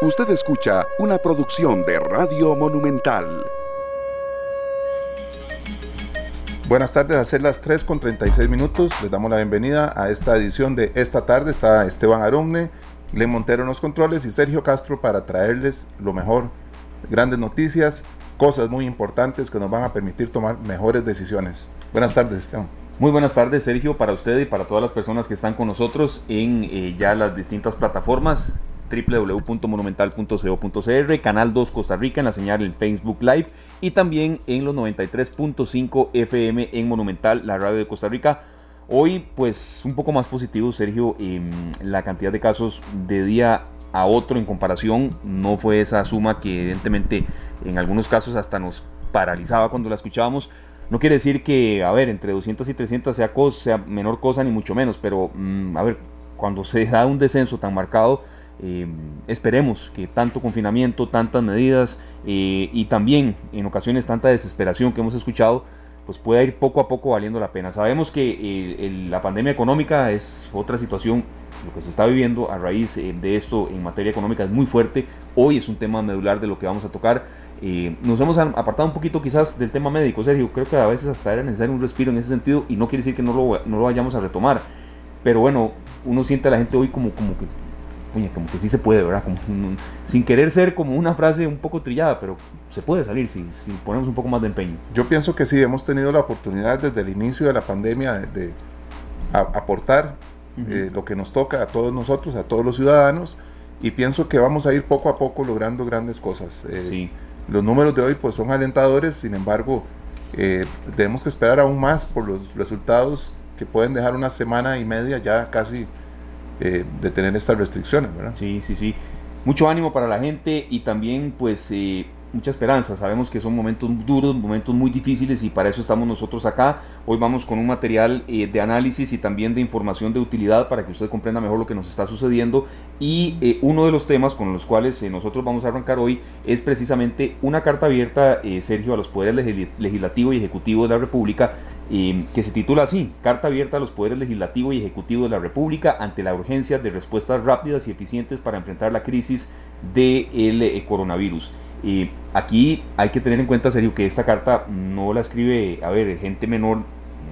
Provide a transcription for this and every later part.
Usted escucha una producción de Radio Monumental. Buenas tardes, a ser las 3 con 36 minutos. Les damos la bienvenida a esta edición de esta tarde. Está Esteban Aronne, Le Montero en los controles y Sergio Castro para traerles lo mejor, grandes noticias, cosas muy importantes que nos van a permitir tomar mejores decisiones. Buenas tardes, Esteban. Muy buenas tardes, Sergio, para usted y para todas las personas que están con nosotros en eh, ya las distintas plataformas www.monumental.co.cr, Canal 2 Costa Rica en la señal en Facebook Live y también en los 93.5 FM en Monumental, la radio de Costa Rica. Hoy pues un poco más positivo, Sergio, la cantidad de casos de día a otro en comparación no fue esa suma que evidentemente en algunos casos hasta nos paralizaba cuando la escuchábamos. No quiere decir que, a ver, entre 200 y 300 sea, cosa, sea menor cosa ni mucho menos, pero mm, a ver, cuando se da un descenso tan marcado, Em, esperemos que tanto confinamiento, tantas medidas eh, y también en ocasiones tanta desesperación que hemos escuchado, pues pueda ir poco a poco valiendo la pena. Sabemos que eh, la pandemia económica es otra situación, lo que se está viviendo a raíz eh, de esto en materia económica es muy fuerte. Hoy es un tema medular de lo que vamos a tocar. nos hemos apartado un poquito quizás del tema médico, Sergio. Creo que a veces hasta era necesario un respiro en ese sentido y no quiere decir que no lo, no lo vayamos a retomar. Pero bueno, uno siente a la gente hoy como, como que como que sí se puede, ¿verdad? Como, sin querer ser como una frase un poco trillada, pero se puede salir si, si, ponemos un poco más de empeño. Yo pienso que sí, hemos tenido la oportunidad desde el inicio de la pandemia de, aportar eh, lo que nos toca a todos nosotros, a todos los ciudadanos, y pienso que vamos a ir poco a poco logrando grandes cosas. Eh, sí. Los números de hoy pues son alentadores, sin embargo, eh, tenemos que esperar aún más por los resultados que pueden dejar una semana y media ya casi eh, de tener estas restricciones, ¿verdad? Sí, sí, sí. Mucho ánimo para la gente y también pues eh, mucha esperanza. Sabemos que son momentos duros, momentos muy difíciles y para eso estamos nosotros acá. Hoy vamos con un material eh, de análisis y también de información de utilidad para que usted comprenda mejor lo que nos está sucediendo. Y eh, uno de los temas con los cuales eh, nosotros vamos a arrancar hoy es precisamente una carta abierta, Sergio, a los poderes legislativo y ejecutivo de la República. Que se titula así, Carta abierta a los poderes legislativo y ejecutivo de la República ante la urgencia de respuestas rápidas y eficientes para enfrentar la crisis del coronavirus. Y aquí hay que tener en cuenta, serio, que esta carta no la escribe, a ver, gente menor,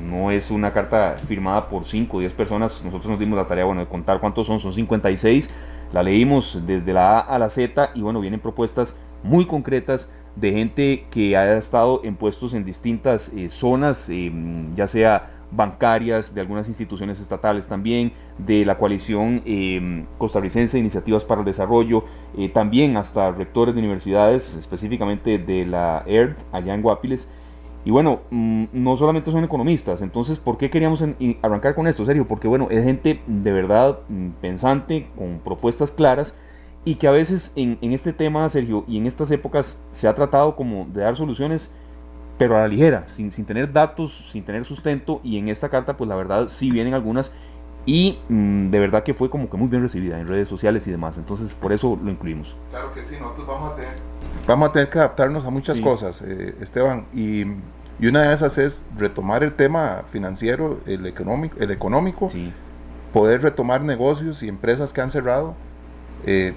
no es una carta firmada por 5 o 10 personas. Nosotros nos dimos la tarea, bueno, de contar cuántos son, son 56. La leímos desde la A a la Z y bueno, vienen propuestas muy concretas de gente que ha estado en puestos en distintas eh, zonas, eh, ya sea bancarias, de algunas instituciones estatales también, de la coalición eh, costarricense de iniciativas para el desarrollo, eh, también hasta rectores de universidades, específicamente de la ERD allá en Guapiles. Y bueno, mm, no solamente son economistas, entonces, ¿por qué queríamos arrancar con esto, serio? Porque bueno, es gente de verdad mm, pensante, con propuestas claras, y que a veces en, en este tema, Sergio, y en estas épocas se ha tratado como de dar soluciones pero a la ligera, sin, sin tener datos, sin tener sustento, y en esta carta pues la verdad sí vienen algunas y mm, de verdad que fue como que muy bien recibida en redes sociales y demás, entonces por eso lo incluimos. Claro que sí, nosotros vamos a tener, vamos a tener que adaptarnos a muchas cosas, eh, Esteban, y, y, una de esas es retomar el tema financiero, el económico, el económico poder retomar negocios y empresas que han cerrado, eh,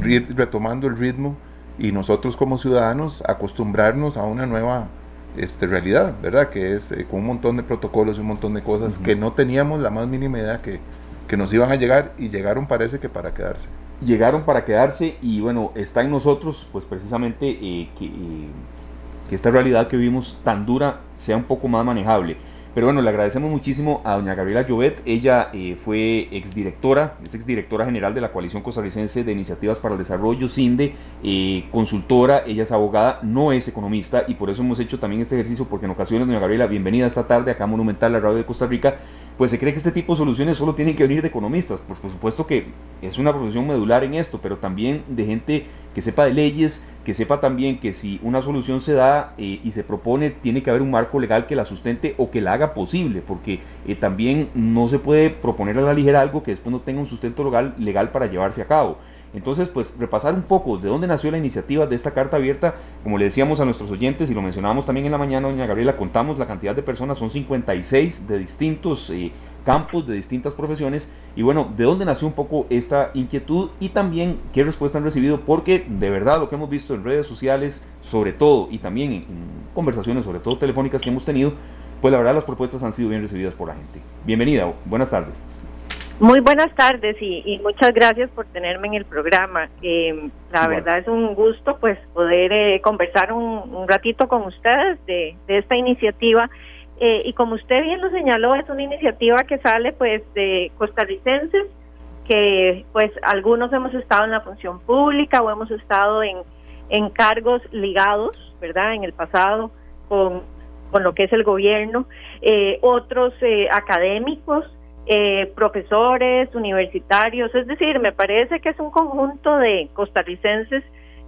retomando el ritmo y nosotros como ciudadanos acostumbrarnos a una nueva este, realidad, ¿verdad? Que es eh, con un montón de protocolos y un montón de cosas que no teníamos la más mínima idea que, que nos iban a llegar y llegaron parece que para quedarse. Llegaron para quedarse y bueno, está en nosotros pues precisamente eh, que, eh, que esta realidad que vivimos tan dura sea un poco más manejable. Pero bueno, le agradecemos muchísimo a doña Gabriela Llovet. Ella eh, fue exdirectora, es exdirectora general de la Coalición Costarricense de Iniciativas para el Desarrollo, CINDE, eh, consultora, ella es abogada, no es economista y por eso hemos hecho también este ejercicio porque en ocasiones, doña Gabriela, bienvenida esta tarde acá a Monumental, la radio de Costa Rica, pues se cree que este tipo de soluciones solo tienen que venir de economistas. Pues por supuesto que es una profesión medular en esto, pero también de gente que sepa de leyes, que sepa también que si una solución se da eh, y se propone, tiene que haber un marco legal que la sustente o que la haga posible, porque eh, también no se puede proponer a la ligera algo que después no tenga un sustento legal, legal para llevarse a cabo. Entonces, pues repasar un poco de dónde nació la iniciativa de esta carta abierta, como le decíamos a nuestros oyentes y lo mencionábamos también en la mañana, doña Gabriela, contamos la cantidad de personas, son 56 de distintos eh, campos, de distintas profesiones. Y bueno, ¿de dónde nació un poco esta inquietud y también qué respuesta han recibido? Porque de verdad lo que hemos visto en redes sociales, sobre todo, y también en, conversaciones, sobre todo telefónicas que hemos tenido, pues la verdad las propuestas han sido bien recibidas por la gente. Bienvenida, buenas tardes. Muy buenas tardes y, muchas gracias por tenerme en el programa. Eh, la verdad es un gusto pues poder eh, conversar un, ratito con ustedes de, de esta iniciativa eh, y como usted bien lo señaló, es una iniciativa que sale pues de costarricenses que pues algunos hemos estado en la función pública o hemos estado en, en cargos ligados, ¿verdad? En el pasado con, con lo que es el gobierno, eh, otros eh, profesores, universitarios, es decir, me parece que es un conjunto de costarricenses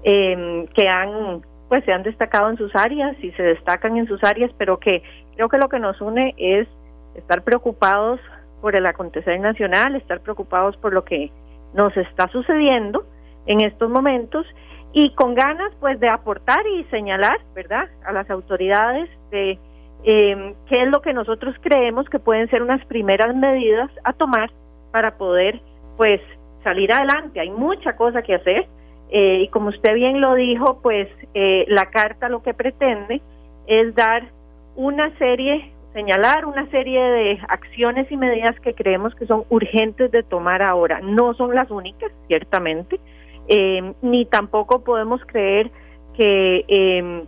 que han pues se han destacado en sus áreas y se destacan en sus áreas, pero que creo que lo que nos une es estar preocupados por el acontecer nacional, estar preocupados por lo que nos está sucediendo en estos momentos y con ganas pues de aportar y señalar, ¿verdad?, a las autoridades de eh, qué es lo que nosotros creemos que pueden ser unas primeras medidas a tomar para poder pues salir adelante. Hay mucha cosa que hacer, eh, y como usted bien lo dijo, pues eh, la carta lo que pretende es dar una serie, señalar una serie de acciones y medidas que creemos que son urgentes de tomar ahora. No son las únicas, ciertamente, eh, ni tampoco podemos creer que em,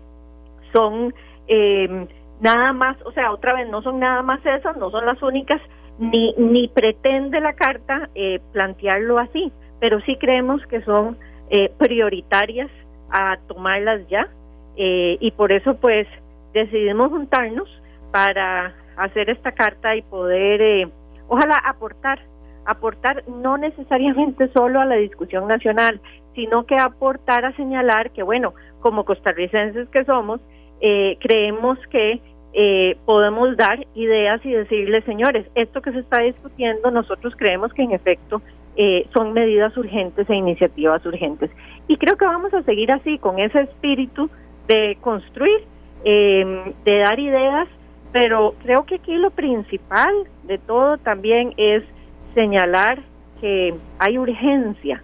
son em, nada más, o sea, otra vez, no son nada más esas, no son las únicas, ni, ni pretende la carta plantearlo así, pero sí creemos que son eh, prioritarias a tomarlas ya eh, y por eso pues decidimos juntarnos para hacer esta carta y poder eh, ojalá aportar aportar no necesariamente solo a la discusión nacional sino que aportar a señalar que bueno como costarricenses que somos creemos que podemos dar ideas y decirles señores esto que se está discutiendo nosotros creemos que en efecto eh, son medidas urgentes e iniciativas urgentes. Y creo que vamos a seguir así, con ese espíritu de construir, em, de dar ideas, pero creo que aquí lo principal de todo también es señalar que hay urgencia.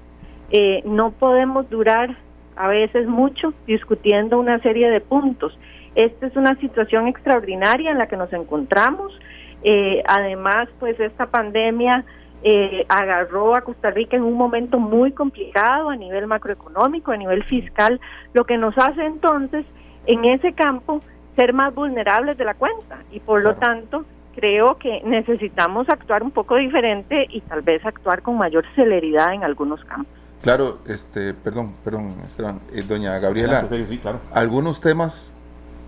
Eh, no podemos durar a veces mucho discutiendo una serie de puntos. Esta es una situación extraordinaria en la que nos encontramos. Eh, además, pues esta pandemia eh, agarró a Costa Rica en un momento muy complicado a nivel macroeconómico, a nivel fiscal, lo que nos hace entonces en ese campo ser más vulnerables de la cuenta y por lo tanto creo que necesitamos actuar un poco diferente y tal vez actuar con mayor celeridad en algunos campos. Claro, este, perdón, perdón, Esteban, eh, doña Gabriela, algunos temas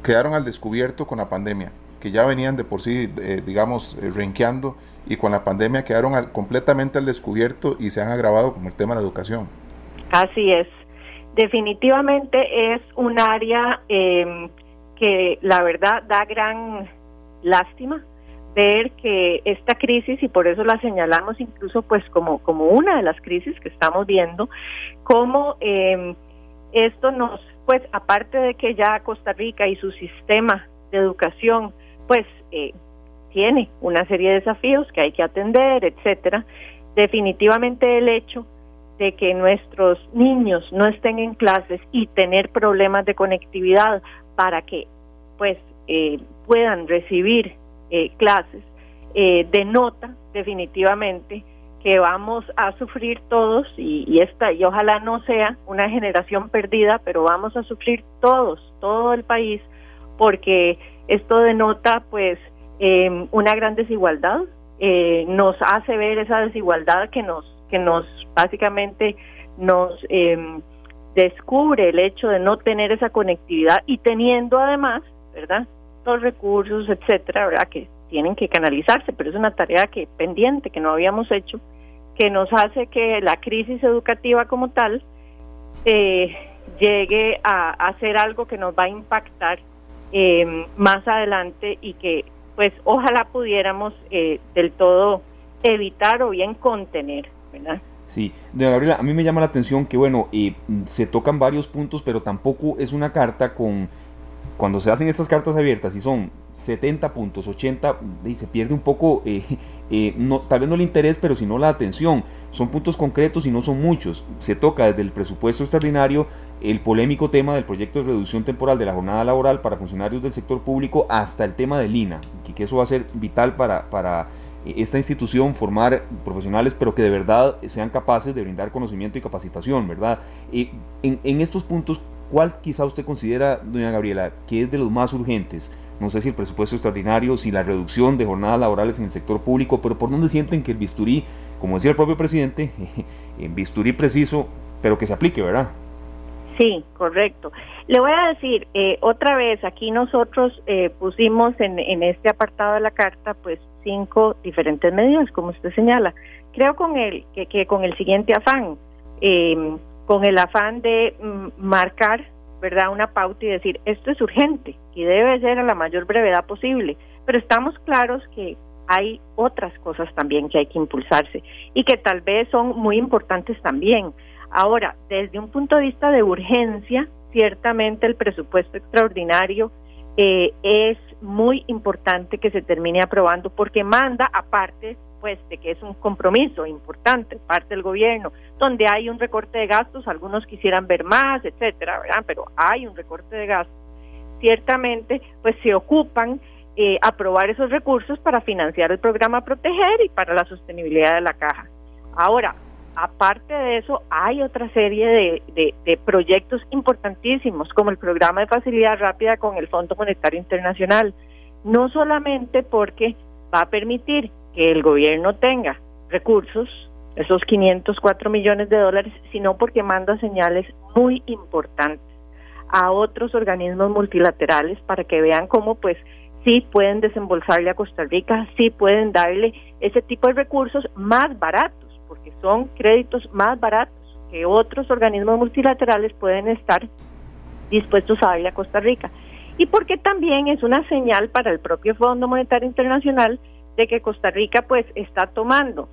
quedaron al descubierto con la pandemia, que ya venían de por sí, eh, digamos, renqueando y con la pandemia quedaron completamente al descubierto y se han agravado como el tema de la educación. Así es. Definitivamente es un área em, que la verdad da gran lástima ver que esta crisis y por eso la señalamos incluso pues como como una de las crisis que estamos viendo cómo eh, esto nos pues aparte de que ya Costa Rica y su sistema de educación pues eh, tiene una serie de desafíos que hay que atender, etcétera. Definitivamente el hecho de que nuestros niños no estén en clases y tener problemas de conectividad para que pues eh, puedan recibir eh, clases eh, denota definitivamente que vamos a sufrir todos y, esta y ojalá no sea una generación perdida pero vamos a sufrir todos todo el país porque esto denota pues eh, una gran desigualdad, eh, nos hace ver esa desigualdad que nos, que nos básicamente nos eh, descubre el hecho de no tener esa conectividad y teniendo además, ¿verdad? Los recursos, etcétera, ¿verdad? Que tienen que canalizarse, pero es una tarea que pendiente que no habíamos hecho, que nos hace que la crisis educativa como tal eh, llegue a, a, ser algo que nos va a impactar eh, más adelante y que pues ojalá pudiéramos eh, del todo evitar o bien contener, ¿verdad? Sí, de Gabriela, a mí me llama la atención que, bueno, eh, se tocan varios puntos, pero tampoco es una carta con cuando se hacen estas cartas abiertas y son 70 puntos, 80, y se pierde un poco, eh, eh, tal vez no el interés, pero sino la atención. Son puntos concretos y no son muchos. Se toca desde el presupuesto extraordinario el polémico tema del proyecto de reducción temporal de la jornada laboral para funcionarios del sector público hasta el tema del INA, que eso va a ser vital para, para esta institución formar profesionales, pero que de verdad sean capaces de brindar conocimiento y capacitación, ¿verdad? en, en estos puntos, ¿cuál quizá usted considera, doña Gabriela, que es de los más urgentes? no sé si el presupuesto extraordinario, si la reducción de jornadas laborales en el sector público, pero por dónde sienten que el bisturí, como decía el propio presidente, en bisturí preciso, pero que se aplique, ¿verdad? Sí, correcto. Le voy a decir, eh, otra vez, aquí nosotros eh, pusimos en, en este apartado de la carta, pues cinco diferentes medidas, como usted señala. Creo con el, que, que con el siguiente afán, eh, con el afán de mm, marcar ¿verdad? Una pauta y decir, esto es urgente y debe ser a la mayor brevedad posible, pero estamos claros que hay otras cosas también que hay que impulsarse y que tal vez son muy importantes también. Ahora, desde un punto de vista de urgencia, ciertamente el presupuesto extraordinario eh, es muy importante que se termine aprobando porque manda aparte pues de que es un compromiso importante parte del gobierno, donde hay un recorte de gastos, algunos quisieran ver más, etcétera. Pero hay un recorte de gastos. Ciertamente, pues se ocupan eh, aprobar esos recursos para financiar el programa Proteger y para la sostenibilidad de la caja. Ahora, aparte de eso, hay otra serie de, de, proyectos importantísimos, como el programa de facilidad rápida con el Fondo Monetario Internacional, no solamente porque va a permitir que el gobierno tenga recursos, esos 504 millones de dólares, sino porque manda señales muy importantes a otros organismos multilaterales para que vean cómo pues sí pueden desembolsarle a Costa Rica, sí pueden darle ese tipo de recursos más baratos, porque son créditos más baratos que otros organismos multilaterales pueden estar dispuestos a darle a Costa Rica. Y porque también es una señal para el propio Fondo Monetario Internacional de que Costa Rica pues está tomando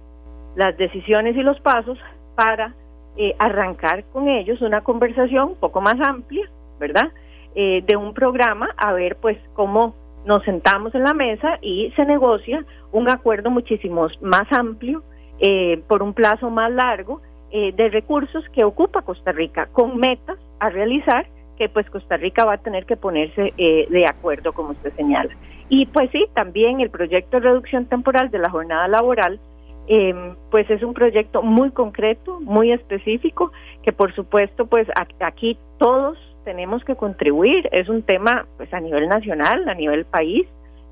las decisiones y los pasos para eh, arrancar con ellos una conversación un poco más amplia, ¿verdad? Eh, de un programa a ver pues cómo nos sentamos en la mesa y se negocia un acuerdo muchísimo más amplio eh, por un plazo más largo de recursos que ocupa Costa Rica con metas a realizar que pues Costa Rica va a tener que ponerse de acuerdo como usted señala. Y pues sí, también el proyecto de reducción temporal de la jornada laboral, eh, pues es un proyecto muy concreto, muy específico, que por supuesto, pues aquí todos tenemos que contribuir. Es un tema, pues a nivel nacional, a nivel país,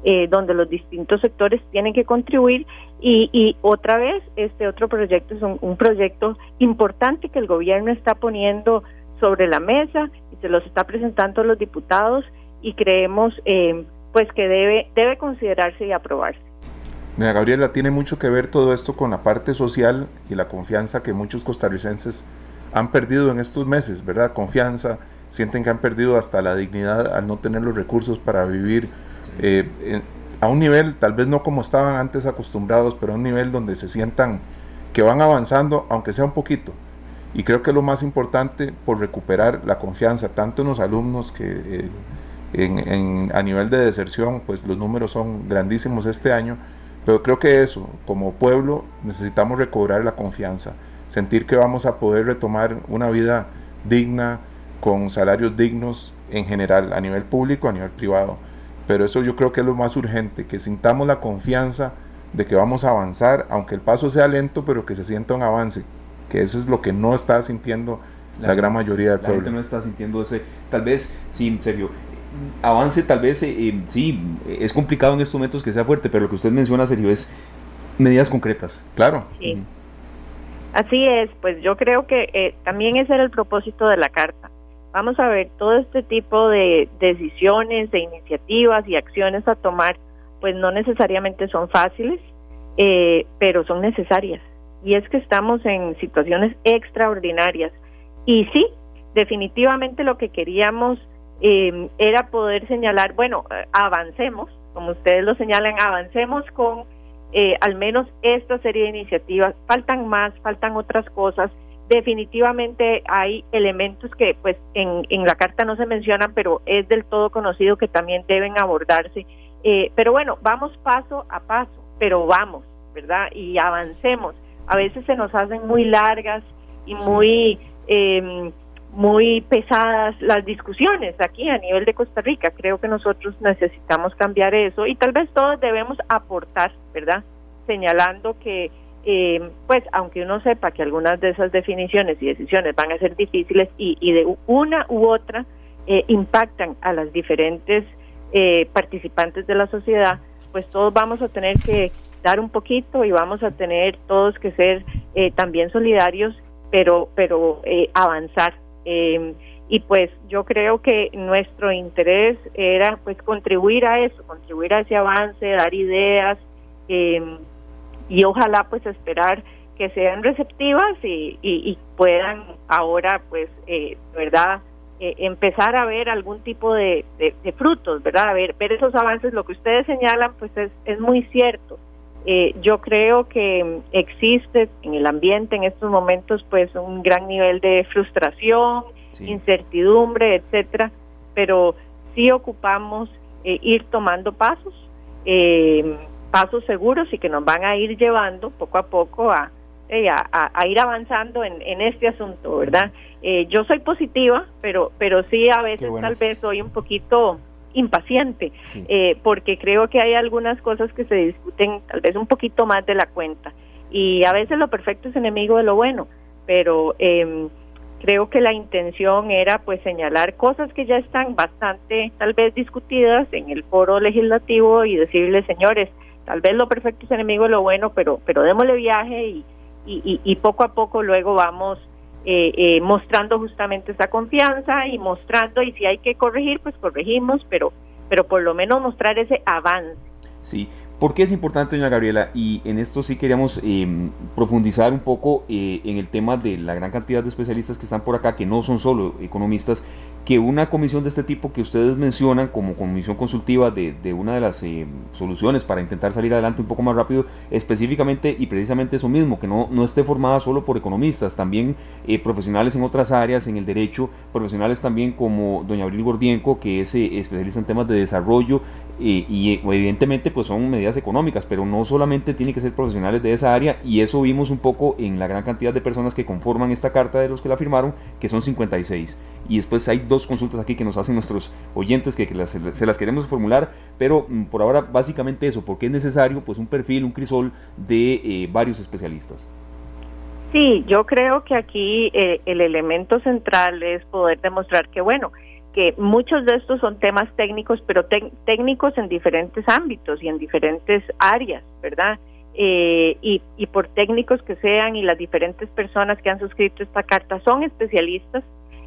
eh, donde los distintos sectores tienen que contribuir y, y otra vez este otro proyecto es un, un, proyecto importante que el gobierno está poniendo sobre la mesa y se los está presentando a los diputados y creemos eh, pues que debe, debe considerarse y aprobarse. Mira, Gabriela, tiene mucho que ver todo esto con la parte social y la confianza que muchos costarricenses han perdido en estos meses, ¿verdad? Confianza, sienten que han perdido hasta la dignidad al no tener los recursos para vivir eh, a un nivel, tal vez no como estaban antes acostumbrados, pero a un nivel donde se sientan que van avanzando, aunque sea un poquito. Y creo que es lo más importante por recuperar la confianza, tanto en los alumnos que... Eh, en, a nivel de deserción, pues los números son grandísimos este año, pero creo que eso, como pueblo, necesitamos recobrar la confianza, sentir que vamos a poder retomar una vida digna, con salarios dignos en general, a nivel público, a nivel privado. Pero eso yo creo que es lo más urgente, que sintamos la confianza de que vamos a avanzar, aunque el paso sea lento, pero que se sienta un avance, que eso es lo que no está sintiendo la, gran mayoría del pueblo. La gente no está sintiendo ese, tal vez, sí, en serio, avance tal vez, eh, eh, sí, es complicado en estos momentos que sea fuerte, pero lo que usted menciona, Sergio, es medidas concretas. Claro. Así es, pues yo creo que eh, también ese era el propósito de la carta. Vamos a ver, todo este tipo de decisiones, de iniciativas y acciones a tomar, pues no necesariamente son fáciles, pero son necesarias. Y es que estamos en situaciones extraordinarias. Y sí, definitivamente lo que queríamos eh, era poder señalar, bueno, avancemos, como ustedes lo señalan, avancemos con eh, al menos esta serie de iniciativas. Faltan más, faltan otras cosas definitivamente hay elementos que pues en, en la carta no se mencionan, pero es del todo conocido que también deben abordarse. Eh, pero bueno, vamos paso a paso, pero vamos, ¿verdad? Y avancemos. A veces se nos hacen muy largas y muy... Eh, muy pesadas las discusiones aquí a nivel de Costa Rica. Creo que nosotros necesitamos cambiar eso y tal vez todos debemos aportar, ¿verdad? Señalando que, eh, pues, aunque uno sepa que algunas de esas definiciones y decisiones van a ser difíciles y, y de una u otra eh, impactan a las diferentes eh, participantes de la sociedad, pues todos vamos a tener que dar un poquito y vamos a tener todos que ser también solidarios, pero, pero avanzar eh, y pues yo creo que nuestro interés era pues contribuir a eso, contribuir a ese avance, dar ideas em, y ojalá pues esperar que sean receptivas y, y, puedan ahora pues eh, verdad eh, empezar a ver algún tipo de, de, frutos, ¿verdad? A ver, ver esos avances, lo que ustedes señalan pues es, es muy cierto. Eh, yo creo que existe en el ambiente en estos momentos pues un gran nivel de frustración, incertidumbre, etcétera, pero sí ocupamos eh, ir tomando pasos, eh, pasos seguros y que nos van a ir llevando poco a poco a, a, ir avanzando en, en, este asunto, ¿verdad? yo soy positiva, pero pero sí a veces tal vez soy un poquito impaciente, eh, porque creo que hay algunas cosas que se discuten tal vez un poquito más de la cuenta. Y a veces lo perfecto es enemigo de lo bueno, pero eh, creo que la intención era pues señalar cosas que ya están bastante tal vez discutidas en el foro legislativo y decirles, señores, tal vez lo perfecto es enemigo de lo bueno, pero, pero démosle viaje y, y, y poco a poco luego vamos eh, eh, mostrando justamente esa confianza y mostrando, y si hay que corregir, pues corregimos, pero, pero por lo menos mostrar ese avance. Sí, ¿Por qué es importante, doña Gabriela? Y en esto sí queríamos em, profundizar un poco eh, en el tema de la gran cantidad de especialistas que están por acá, que no son solo economistas, que una comisión de este tipo que ustedes mencionan como comisión consultiva de, una de las em, soluciones para intentar salir adelante un poco más rápido, específicamente y precisamente eso mismo, que no, no esté formada solo por economistas, también eh, profesionales en otras áreas, en el derecho, profesionales también como doña Abril Gordienco, que es eh, especialista en temas de desarrollo, y evidentemente pues son medidas económicas, pero no solamente tiene que ser profesionales de esa área y eso vimos un poco en la gran cantidad de personas que conforman esta carta de los que la firmaron, que son 56. Y después hay dos consultas aquí que nos hacen nuestros oyentes que, se las queremos formular, pero mm, por ahora básicamente eso, porque es necesario pues un perfil, un crisol de eh, varios especialistas. Sí, yo creo que aquí eh, el elemento central es poder demostrar que, bueno, que muchos de estos son temas técnicos, pero técnicos en diferentes ámbitos y en diferentes áreas, ¿verdad? Eh, y, por técnicos que sean y las diferentes personas que han suscrito esta carta son especialistas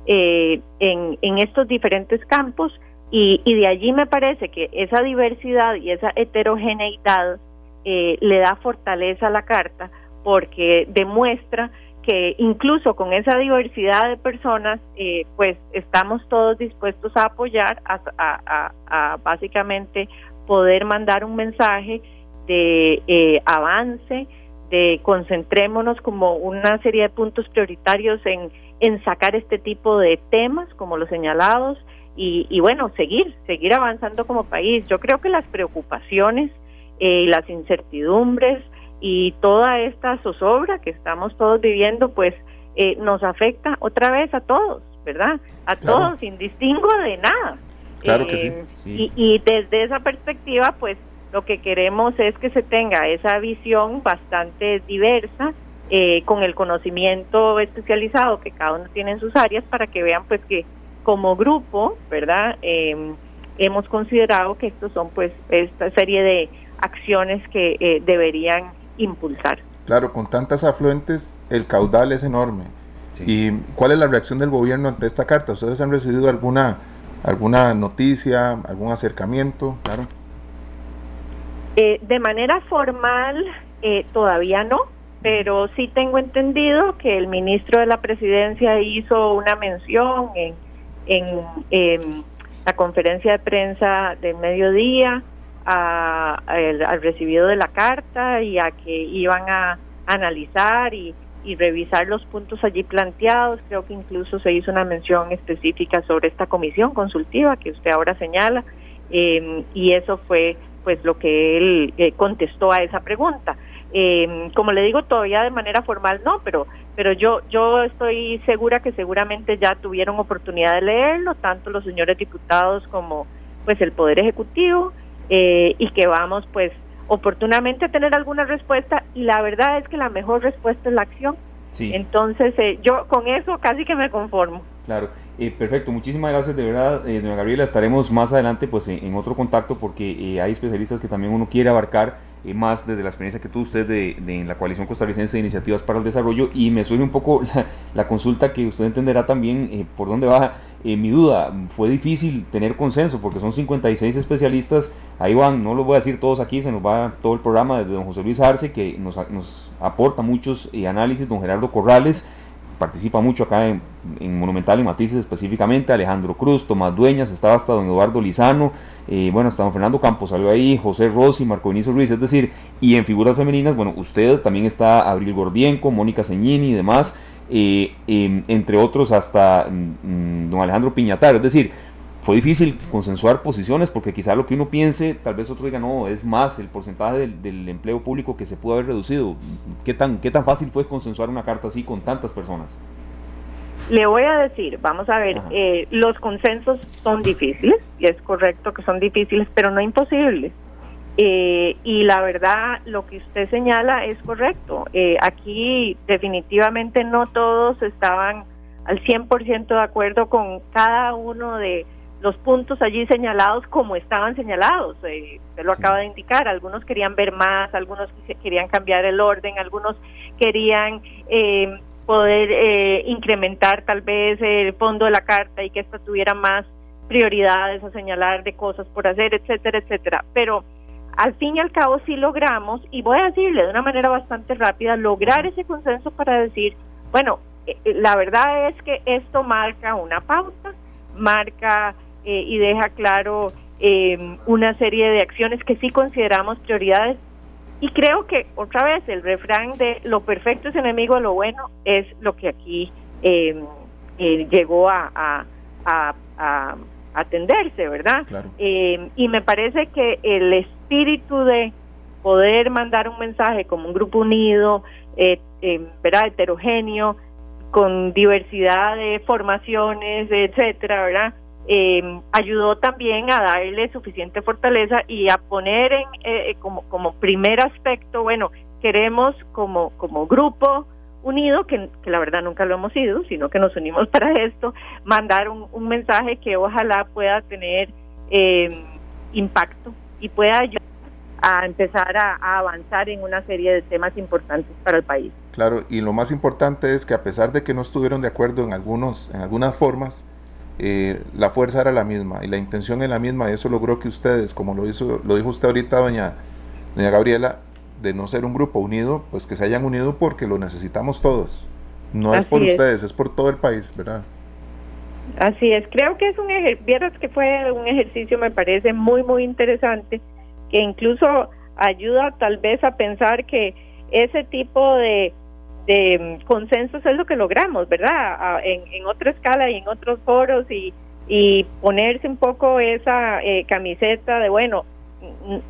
eh, en, en estos diferentes campos y, y, de allí me parece que esa diversidad y esa heterogeneidad eh, le da fortaleza a la carta porque demuestra que incluso con esa diversidad de personas, eh, pues estamos todos dispuestos a apoyar, a, básicamente poder mandar un mensaje de eh, avance, de concentrémonos como una serie de puntos prioritarios en, en sacar este tipo de temas, como los señalados, y, y bueno, seguir, seguir avanzando como país. Yo creo que las preocupaciones, eh, las incertidumbres, y toda esta zozobra que estamos todos viviendo, pues eh, nos afecta otra vez a todos, ¿verdad? A todos, sin distingo de nada. Claro que sí. Eh, y, desde esa perspectiva, pues lo que queremos es que se tenga esa visión bastante diversa, eh, con el conocimiento especializado que cada uno tiene en sus áreas, para que vean pues que como grupo, ¿verdad? Em, hemos considerado que estos son pues esta serie de acciones que deberían impulsar. Claro, con tantas afluentes, el caudal es enorme. ¿Y cuál es la reacción del gobierno ante esta carta? ¿Ustedes han recibido alguna, alguna noticia, algún acercamiento? Claro. Eh, de manera formal, eh, todavía no, pero sí tengo entendido que el ministro de la presidencia hizo una mención en, en la conferencia de prensa del mediodía a, al recibido de la carta y a que iban a analizar y, y revisar los puntos allí planteados. Creo que incluso se hizo una mención específica sobre esta comisión consultiva que usted ahora señala em, y eso fue pues lo que él eh, contestó a esa pregunta. Eh, como le digo, todavía de manera formal no, pero pero yo yo estoy segura que seguramente ya tuvieron oportunidad de leerlo, tanto los señores diputados como pues el Poder Ejecutivo, eh, y que vamos pues oportunamente a tener alguna respuesta, y la verdad es que la mejor respuesta es la acción. Entonces, eh, yo con eso casi que me conformo. Claro, eh, perfecto, muchísimas gracias de verdad, eh, doña Gabriela. Estaremos más adelante pues en, otro contacto porque eh, hay especialistas que también uno quiere abarcar más desde la experiencia que tuvo usted de, de, la Coalición Costarricense de Iniciativas para el Desarrollo y me suena un poco la, consulta que usted entenderá también por dónde va mi duda. Fue difícil tener consenso porque son 56 especialistas, ahí van, no lo voy a decir todos aquí, se nos va todo el programa desde don José Luis Arce que nos, nos aporta muchos análisis, don Gerardo Corrales participa mucho acá en, Monumental y Matices específicamente, Alejandro Cruz, Tomás Dueñas, estaba hasta don Eduardo Lizano, eh, bueno, hasta don Fernando Campos salió ahí, José Rossi, Marco Vinicio Ruiz, es decir, y en figuras femeninas, bueno, usted también está Abril Gordienco, Mónica Ceñini y demás, eh, em, entre otros hasta mm, don Alejandro Piñatar, es decir, fue difícil consensuar posiciones porque quizá lo que uno piense, tal vez otro diga, no, es más el porcentaje del, empleo público que se pudo haber reducido. ¿Qué tan, ¿Qué tan fácil fue consensuar una carta así con tantas personas? Le voy a decir, vamos a ver, eh, los consensos son difíciles, y es correcto que son difíciles, pero no imposibles. Eh, y la verdad, lo que usted señala es correcto. Eh, aquí definitivamente no todos estaban al 100% de acuerdo con cada uno de los puntos allí señalados como estaban señalados. Eh, usted lo acaba de indicar, algunos querían ver más, algunos querían cambiar el orden, algunos querían eh, poder eh, incrementar tal vez el fondo de la carta y que esta tuviera más prioridades a señalar de cosas por hacer, etcétera, etcétera. Pero al fin y al cabo sí logramos, y voy a decirle de una manera bastante rápida, lograr ese consenso para decir, bueno, eh, la verdad es que esto marca una pauta, marca eh, y deja claro eh, una serie de acciones que sí consideramos prioridades. Y creo que otra vez el refrán de lo perfecto es enemigo de lo bueno es lo que aquí eh, llegó a, a, a, atenderse, ¿verdad? y me parece que el espíritu de poder mandar un mensaje como un grupo unido, ¿verdad? Heterogéneo, con diversidad de formaciones, etcétera, ¿verdad? Eh, ayudó también a darle suficiente fortaleza y a poner en, eh, eh, como, como primer aspecto, bueno, queremos como, como grupo unido, que, la verdad nunca lo hemos sido, sino que nos unimos para esto, mandar un, mensaje que ojalá pueda tener eh, impacto y pueda ayudar a empezar a, a, avanzar en una serie de temas importantes para el país. Claro, y lo más importante es que a pesar de que no estuvieron de acuerdo en algunos, en algunas formas, eh, la fuerza era la misma y la intención es la misma y eso logró que ustedes, como lo, hizo, lo dijo usted ahorita, doña, doña Gabriela, de no ser un grupo unido, pues que se hayan unido porque lo necesitamos todos. No es por ustedes, es por todo el país, ¿verdad? Así es, creo que es un ejercicio, que fue un ejercicio, me parece muy, muy interesante, que incluso ayuda tal vez a pensar que ese tipo de de mm, consensos es lo que logramos, ¿verdad? En, otra escala y en otros foros y, y ponerse un poco esa eh, camiseta de, bueno,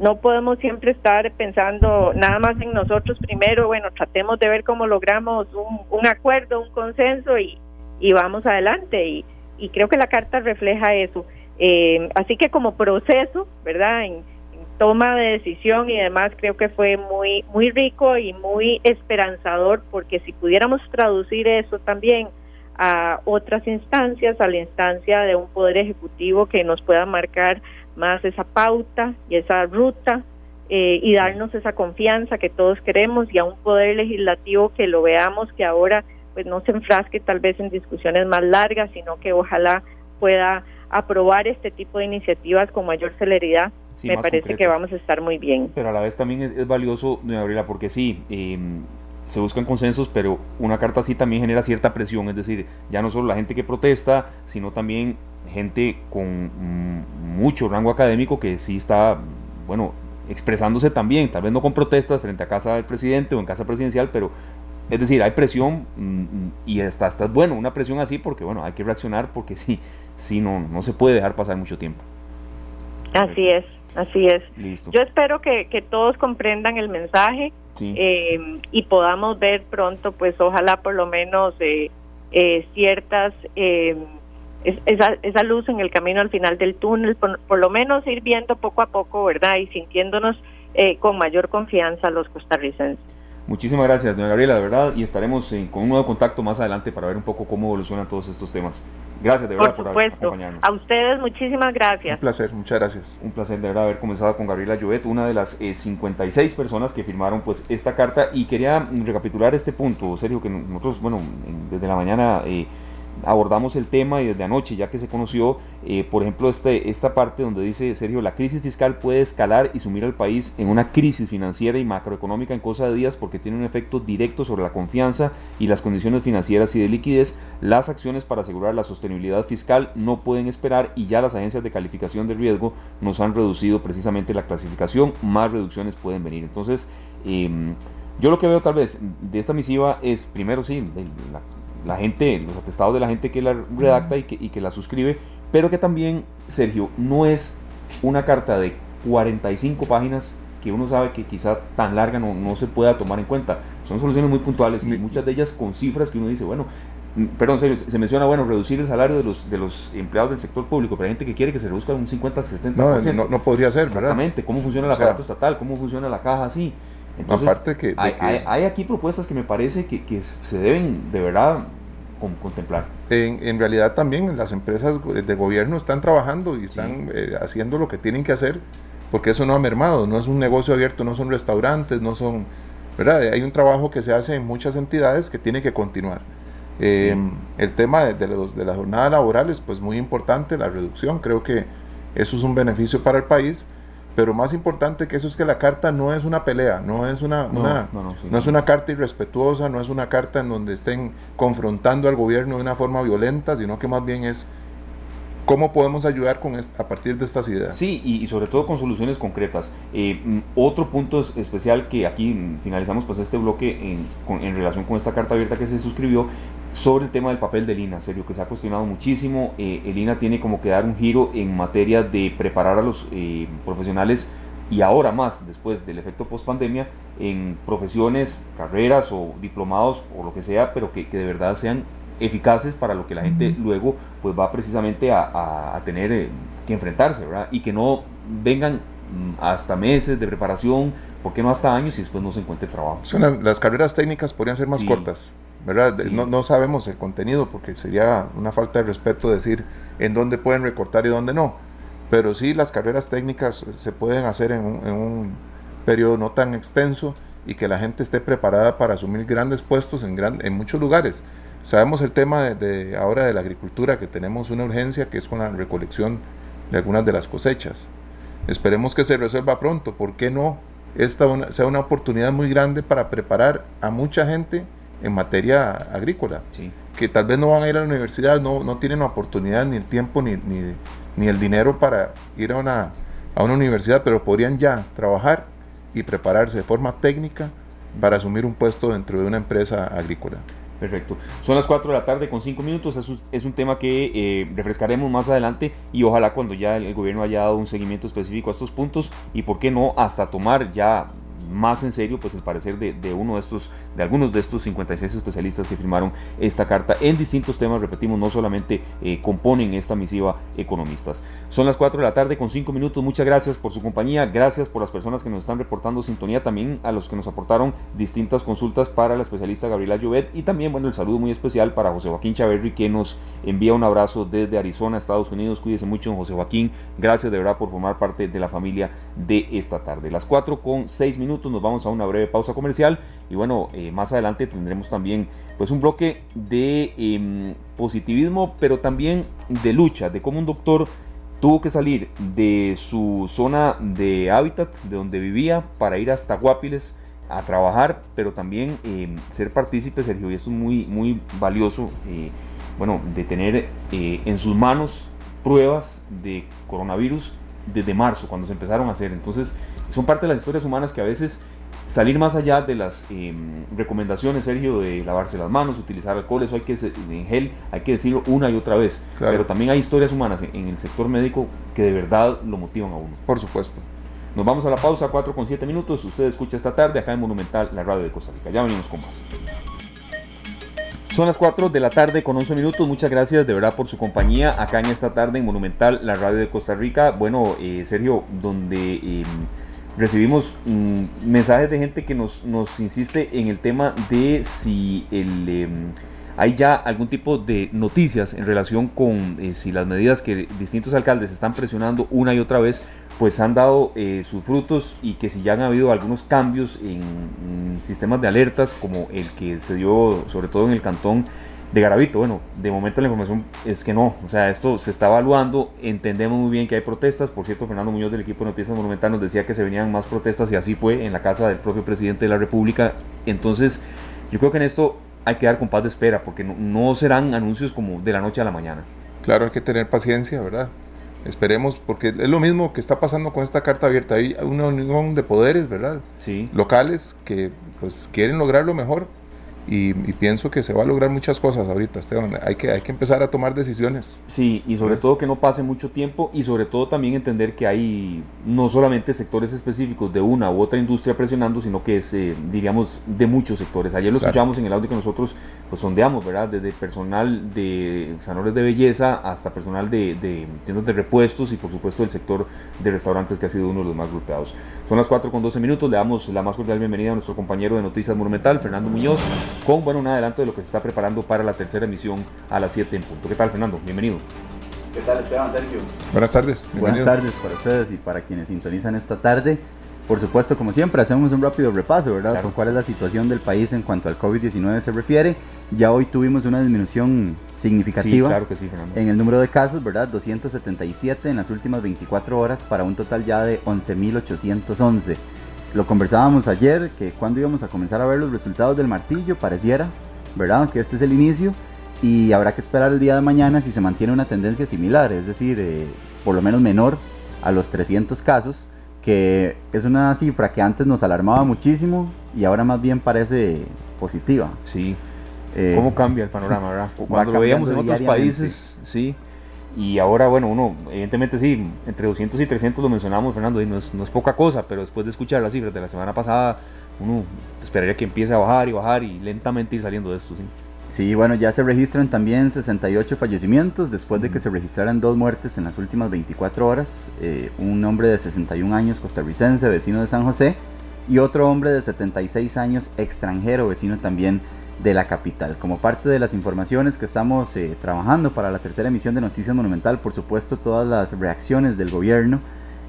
no podemos siempre estar pensando nada más en nosotros primero, bueno, tratemos de ver cómo logramos un, un acuerdo, un consenso y, y vamos adelante. Y, y creo que la carta refleja eso. Eh, así que como proceso, ¿verdad? En, toma de decisión y demás creo que fue muy muy rico y muy esperanzador porque si pudiéramos traducir eso también a otras instancias, a la instancia de un poder ejecutivo que nos pueda marcar más esa pauta y esa ruta eh, y darnos esa confianza que todos queremos y a un poder legislativo que lo veamos que ahora pues no se enfrasque tal vez en discusiones más largas, sino que ojalá pueda aprobar este tipo de iniciativas con mayor celeridad me parece que vamos a estar muy bien. Pero a la vez también es, valioso, doña Gabriela, porque sí, em, se buscan consensos, pero una carta así también genera cierta presión, es decir, ya no solo la gente que protesta, sino también gente con mm, mucho rango académico que sí está, bueno, expresándose también, tal vez no con protestas frente a casa del presidente o en casa presidencial, pero es decir, hay presión mm, y está, está bueno una presión así porque bueno, hay que reaccionar porque sí, sí no, no se puede dejar pasar mucho tiempo. Así es, así es. Yo espero que, todos comprendan el mensaje eh, y podamos ver pronto, pues ojalá por lo menos eh, eh, ciertas, esa, esa luz en el camino al final del túnel, por, por, lo menos ir viendo poco a poco, ¿verdad? Y sintiéndonos con mayor confianza los costarricenses. Muchísimas gracias, doña Gabriela, de verdad, y estaremos con un nuevo contacto más adelante para ver un poco cómo evolucionan todos estos temas. Gracias, de verdad, por, supuesto. A ustedes, muchísimas gracias. Un placer, muchas gracias. Un placer, de verdad, haber comenzado con Gabriela Llobet, una de las 56 eh, personas que firmaron pues esta carta, y quería recapitular este punto, Sergio, que nosotros, bueno, desde la mañana... Eh, abordamos el tema y desde anoche, ya que se conoció, eh, por ejemplo, este, esta parte donde dice Sergio, la crisis fiscal puede escalar y sumir al país en una crisis financiera y macroeconómica en cosa de días porque tiene un efecto directo sobre la confianza y las condiciones financieras y de liquidez. Las acciones para asegurar la sostenibilidad fiscal no pueden esperar y ya las agencias de calificación de riesgo nos han reducido precisamente la clasificación, más reducciones pueden venir. Entonces, em, yo lo que veo tal vez de esta misiva es, primero sí, la, la gente, los atestados de la gente que la redacta y que, y que la suscribe, pero que también, Sergio, no es una carta de 45 páginas que uno sabe que quizá tan larga no, no se pueda tomar en cuenta. Son soluciones muy puntuales y muchas de ellas con cifras que uno dice, bueno, mm, perdón, serio, se menciona, bueno, reducir el salario de los, de los empleados del sector público, pero hay gente que quiere que se reduzca un 50, 70%. No, no, no podría ser, ¿verdad? Exactamente, cómo funciona el aparato estatal, cómo funciona la caja así. Entonces, Aparte que, hay, hay, aquí propuestas que me parece que, que se deben de verdad contemplar. En, en, realidad también las empresas de gobierno están trabajando y están eh, haciendo lo que tienen que hacer, porque eso no ha mermado, no es un negocio abierto, no son restaurantes, no son... ¿verdad? Hay un trabajo que se hace en muchas entidades que tiene que continuar. Em, el tema de, de, los, de las jornadas laborales, pues muy importante, la reducción, creo que eso es un beneficio para el país pero más importante que eso es que la carta no es una pelea, no es una, no, es una carta irrespetuosa, no es una carta en donde estén confrontando al gobierno de una forma violenta, sino que más bien es cómo podemos ayudar con a partir de estas ideas. Sí, y, sobre todo con soluciones concretas. Eh, otro punto especial que aquí finalizamos pues este bloque en, en relación con esta carta abierta que se suscribió sobre el tema del papel del INA, serio, que se ha cuestionado muchísimo. Eh, el INA tiene como que dar un giro en materia de preparar a los eh, profesionales y ahora más, después del efecto post pandemia, en profesiones, carreras o diplomados o lo que sea, pero que, de verdad sean eficaces para lo que la gente luego pues va precisamente a, tener eh, que enfrentarse, ¿verdad? Y que no vengan mm, hasta meses de preparación, ¿por qué no hasta años y después no se encuentre trabajo? las, carreras técnicas podrían ser más cortas. ¿Verdad? No, no, sabemos el contenido porque sería una falta de respeto decir en dónde pueden recortar y dónde no. Pero sí, las carreras técnicas se pueden hacer en un, en un periodo no tan extenso y que la gente esté preparada para asumir grandes puestos en, gran, en muchos lugares. Sabemos el tema de, ahora de la agricultura, que tenemos una urgencia que es con la recolección de algunas de las cosechas. Esperemos que se resuelva pronto. ¿Por qué no? Esta sea una oportunidad muy grande para preparar a mucha gente en materia agrícola, que tal vez no van a ir a la universidad, no, no tienen la oportunidad, ni el tiempo, ni, ni, el dinero para ir a una, a una universidad, pero podrían ya trabajar y prepararse de forma técnica para asumir un puesto dentro de una empresa agrícola. Perfecto. Son las 4 de la tarde con 5 minutos. Es un, tema que eh, refrescaremos más adelante y ojalá cuando ya el gobierno haya dado un seguimiento específico a estos puntos y por qué no hasta tomar ya más en serio pues el parecer de, uno de estos, de algunos de estos 56 especialistas que firmaron esta carta en distintos temas, repetimos, no solamente eh, componen esta misiva economistas. Son las 4 de la tarde con 5 minutos, muchas gracias por su compañía, gracias por las personas que nos están reportando sintonía, también a los que nos aportaron distintas consultas para la especialista Gabriela Llobet. Y también, bueno, el saludo muy especial para José Joaquín Chaverri que nos envía un abrazo desde Arizona, Estados Unidos, cuídese mucho José Joaquín, gracias de verdad por formar parte de la familia de esta tarde. Las 4 con 6 minutos nos vamos a una breve pausa comercial y bueno, eh, más adelante tendremos también pues un bloque de em, positivismo, pero también de lucha, de cómo un doctor tuvo que salir de su zona de hábitat, de donde vivía, para ir hasta Guapiles a trabajar, pero también em, ser partícipe, Sergio, y esto es muy, muy valioso, eh, bueno, de tener eh, en sus manos pruebas de coronavirus desde marzo, cuando se empezaron a hacer. Entonces, son parte de las historias humanas que a veces salir más allá de las em, recomendaciones, Sergio, de lavarse las manos, utilizar alcohol, eso hay que en gel, hay que decirlo una y otra vez. Pero también hay historias humanas en el sector médico que de verdad lo motivan a uno. Por supuesto. Nos vamos a la pausa, 4 con 7 minutos. Usted escucha esta tarde acá en Monumental, la radio de Costa Rica. Ya venimos con más. Son las 4 de la tarde con 11 minutos. Muchas gracias de verdad por su compañía acá en esta tarde en Monumental, la radio de Costa Rica. Bueno, eh, Sergio, donde em, recibimos mm, mensajes de gente que nos, nos insiste en el tema de si el... Em, hay ya algún tipo de noticias en relación con eh, si las medidas que distintos alcaldes están presionando una y otra vez pues han dado eh, sus frutos y que si ya han habido algunos cambios en, sistemas de alertas como el que se dio sobre todo en el cantón de Garavito. Bueno, de momento la información es que no, o sea, esto se está evaluando, entendemos muy bien que hay protestas, por cierto, Fernando Muñoz del equipo de Noticias Monumental nos decía que se venían más protestas y así fue en la casa del propio presidente de la República, entonces yo creo que en esto hay que dar con paz de espera porque no, no serán anuncios como de la noche a la mañana. Claro, hay que tener paciencia, ¿verdad? Esperemos, porque es lo mismo que está pasando con esta carta abierta. Hay una unión de poderes, ¿verdad? Sí. Locales que pues quieren lograr lo mejor y, pienso que se va a lograr muchas cosas ahorita, Esteban. Hay que, hay que empezar a tomar decisiones. Sí, y sobre todo que no pase mucho tiempo y sobre todo también entender que hay no solamente sectores específicos de una u otra industria presionando, sino que es, eh, diríamos, de muchos sectores. Ayer lo escuchamos en el audio que nosotros pues sondeamos, ¿verdad? Desde personal de salores de belleza hasta personal de, de tiendas de repuestos y por supuesto el sector de restaurantes que ha sido uno de los más golpeados. Son las 4 con 12 minutos, le damos la más cordial bienvenida a nuestro compañero de Noticias Monumental, Fernando Muñoz con bueno, un adelanto de lo que se está preparando para la tercera emisión a las 7 en punto. ¿Qué tal, Fernando? Bienvenido. ¿Qué tal, Esteban, Sergio? Buenas tardes. Buenas tardes para ustedes y para quienes sintonizan esta tarde. Por supuesto, como siempre, hacemos un rápido repaso, ¿verdad? Con cuál es la situación del país en cuanto al COVID-19 se refiere. Ya hoy tuvimos una disminución significativa claro que sí, Fernando. en el número de casos, ¿verdad? 277 en las últimas 24 horas para un total ya de 11.811. Lo conversábamos ayer, que cuando íbamos a comenzar a ver los resultados del martillo, pareciera, ¿verdad? Que este es el inicio y habrá que esperar el día de mañana si se mantiene una tendencia similar, es decir, eh, por lo menos menor a los 300 casos, que es una cifra que antes nos alarmaba muchísimo y ahora más bien parece positiva. Sí. Eh, ¿Cómo cambia el panorama, verdad? Cuando lo veíamos en otros países, sí. Y ahora, bueno, uno, evidentemente sí, entre 200 y 300 lo mencionamos, Fernando, y no es, no es poca cosa, pero después de escuchar las cifras de la semana pasada, uno esperaría que empiece a bajar y bajar y lentamente ir saliendo de esto, sí. Sí, bueno, ya se registran también 68 fallecimientos después de que se registraran dos muertes en las últimas 24 horas. Eh, un hombre de 61 años costarricense, vecino de San José, y otro hombre de 76 años extranjero, vecino también de la capital. Como parte de las informaciones que estamos eh, trabajando para la tercera emisión de Noticias Monumental, por supuesto todas las reacciones del gobierno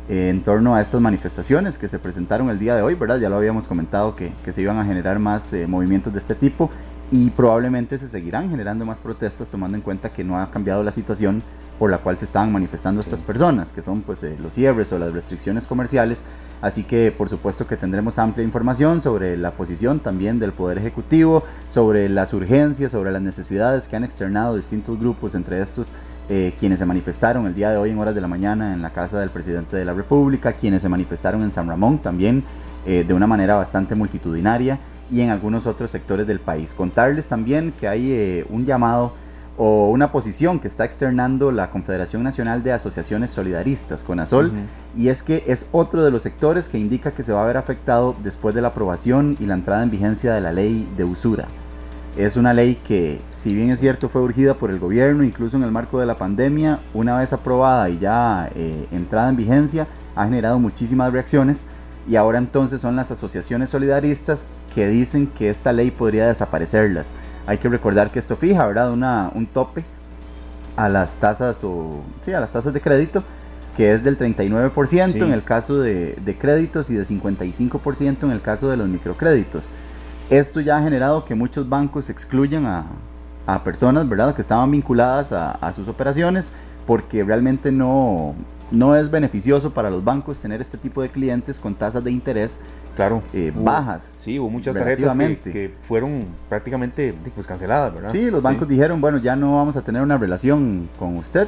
eh, en torno a estas manifestaciones que se presentaron el día de hoy, ¿verdad? Ya lo habíamos comentado que, se iban a generar más eh, movimientos de este tipo y probablemente se seguirán generando más protestas tomando en cuenta que no ha cambiado la situación por la cual se estaban manifestando estas personas, que son pues los cierres o las restricciones comerciales. Así que por supuesto que tendremos amplia información sobre la posición también del Poder Ejecutivo, sobre las urgencias, sobre las necesidades que han externado distintos grupos, entre estos eh, quienes se manifestaron el día de hoy en horas de la mañana en la casa del presidente de la República, quienes se manifestaron en San Ramón también eh, de una manera bastante multitudinaria y en algunos otros sectores del país. Contarles también que hay eh, un llamado o una posición que está externando la Confederación Nacional de Asociaciones Solidaristas, CONASOL, y es que es otro de los sectores que indica que se va a ver afectado después de la aprobación y la entrada en vigencia de la ley de usura. Es una ley que, si bien es cierto, fue urgida por el gobierno, incluso en el marco de la pandemia, una vez aprobada y ya eh, entrada en vigencia, ha generado muchísimas reacciones y ahora entonces son las asociaciones solidaristas que dicen que esta ley podría desaparecerlas. Hay que recordar que esto fija, ¿verdad? Una, un tope a las tasas o sí, a las tasas de crédito que es del 39% en el caso de, de, créditos y de 55% en el caso de los microcréditos. Esto ya ha generado que muchos bancos excluyan a, a personas ¿verdad? que estaban vinculadas a, a, sus operaciones porque realmente no, no es beneficioso para los bancos tener este tipo de clientes con tasas de interés claro, eh, bajas. Sí, hubo muchas tarjetas que, fueron prácticamente pues, canceladas, ¿verdad? Sí, los bancos dijeron, bueno, ya no vamos a tener una relación con usted,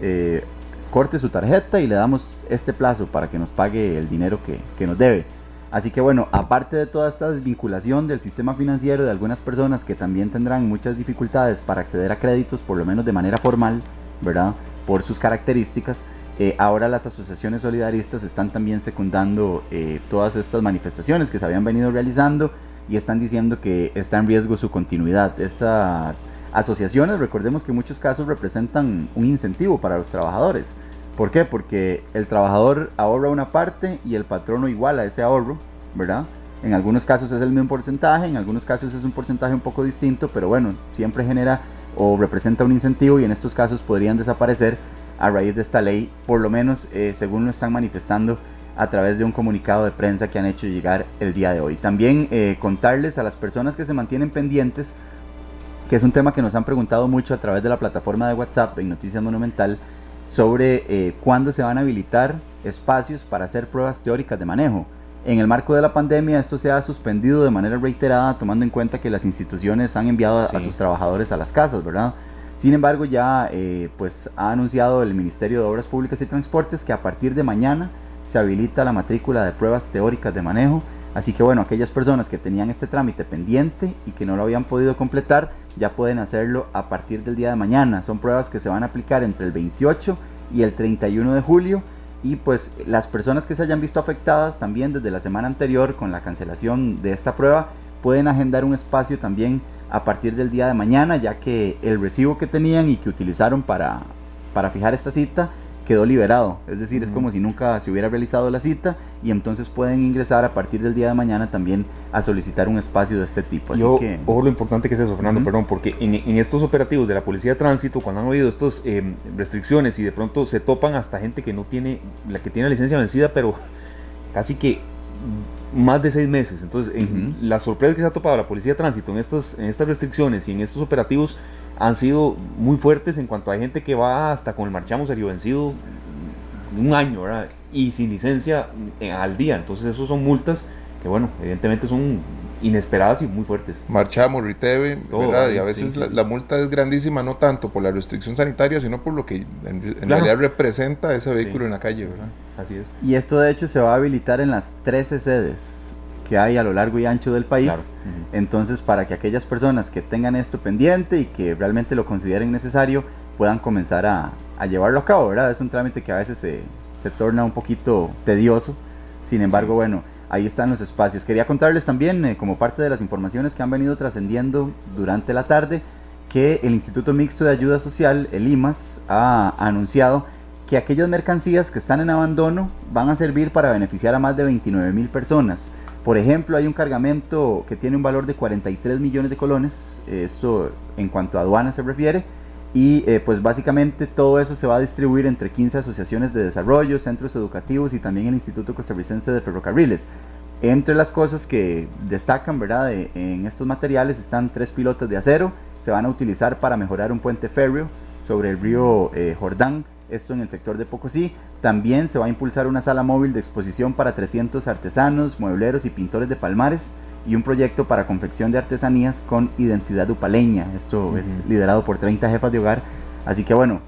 eh, corte su tarjeta y le damos este plazo para que nos pague el dinero que, que nos debe. Así que bueno, aparte de toda esta desvinculación del sistema financiero de algunas personas que también tendrán muchas dificultades para acceder a créditos, por lo menos de manera formal, ¿verdad? Por sus características, eh, ahora las asociaciones solidaristas están también secundando eh, todas estas manifestaciones que se habían venido realizando y están diciendo que está en riesgo su continuidad. Estas asociaciones, recordemos que en muchos casos representan un incentivo para los trabajadores. ¿Por qué? Porque el trabajador ahorra una parte y el patrono iguala ese ahorro, ¿verdad? En algunos casos es el mismo porcentaje, en algunos casos es un porcentaje un poco distinto, pero bueno, siempre genera o representa un incentivo y en estos casos podrían desaparecer a raíz de esta ley, por lo menos eh, según lo están manifestando a través de un comunicado de prensa que han hecho llegar el día de hoy. También eh, contarles a las personas que se mantienen pendientes, que es un tema que nos han preguntado mucho a través de la plataforma de WhatsApp en Noticias Monumental, sobre eh, cuándo se van a habilitar espacios para hacer pruebas teóricas de manejo. En el marco de la pandemia esto se ha suspendido de manera reiterada tomando en cuenta que las instituciones han enviado a sus trabajadores a las casas, ¿verdad? Sin embargo ya eh, pues ha anunciado el Ministerio de Obras Públicas y Transportes que a partir de mañana se habilita la matrícula de pruebas teóricas de manejo. Así que bueno, aquellas personas que tenían este trámite pendiente y que no lo habían podido completar, ya pueden hacerlo a partir del día de mañana. Son pruebas que se van a aplicar entre el 28 y el 31 de julio. Y pues las personas que se hayan visto afectadas también desde la semana anterior con la cancelación de esta prueba pueden agendar un espacio también a partir del día de mañana, ya que el recibo que tenían y que utilizaron para, para fijar esta cita quedó liberado. Es decir, es como si nunca se hubiera realizado la cita y entonces pueden ingresar a partir del día de mañana también a solicitar un espacio de este tipo. Así que... Ojo lo importante que es eso, Fernando, perdón, porque en, estos operativos de la Policía de Tránsito, cuando han habido estas em, restricciones y de pronto se topan hasta gente que no tiene, la que tiene la licencia vencida, pero casi que más de seis meses. Entonces, la sorpresa que se ha topado la Policía de Tránsito en estas, en estas restricciones y en estos operativos han sido muy fuertes en cuanto a gente que va hasta con el marchamo serio vencido un año, ¿verdad? Y sin licencia eh, al día. Entonces, esos son multas que, bueno, evidentemente son inesperadas y muy fuertes. Marchamos, Riteve, ¿verdad? Y a veces la, multa es grandísima, no tanto por la restricción sanitaria, sino por lo que en, realidad representa ese vehículo en la calle, ¿verdad? Así es. Y esto de hecho se va a habilitar en las 13 sedes que hay a lo largo y ancho del país. Entonces, para que aquellas personas que tengan esto pendiente y que realmente lo consideren necesario, puedan comenzar a, llevarlo a cabo, ¿verdad? Es un trámite que a veces se, se torna un poquito tedioso. Sin embargo, bueno, ahí están los espacios. Quería contarles también, eh, como parte de las informaciones que han venido trascendiendo durante la tarde, que el Instituto Mixto de Ayuda Social, el IMAS, ha anunciado que aquellas mercancías que están en abandono van a servir para beneficiar a más de 29 mil personas. Por ejemplo, hay un cargamento que tiene un valor de 43 millones de colones, esto en cuanto a aduana se refiere, y eh, pues básicamente todo eso se va a distribuir entre 15 asociaciones de desarrollo, centros educativos y también el Instituto Costarricense de Ferrocarriles. Entre las cosas que destacan ¿verdad? en estos materiales están tres pilotas de acero, se van a utilizar para mejorar un puente férreo sobre el río eh, Jordán, esto en el sector de Pocosí. También se va a impulsar una sala móvil de exposición para 300 artesanos, muebleros y pintores de Palmares y un proyecto para confección de artesanías con identidad upaleña. Esto es liderado por 30 jefas de hogar. Así que bueno,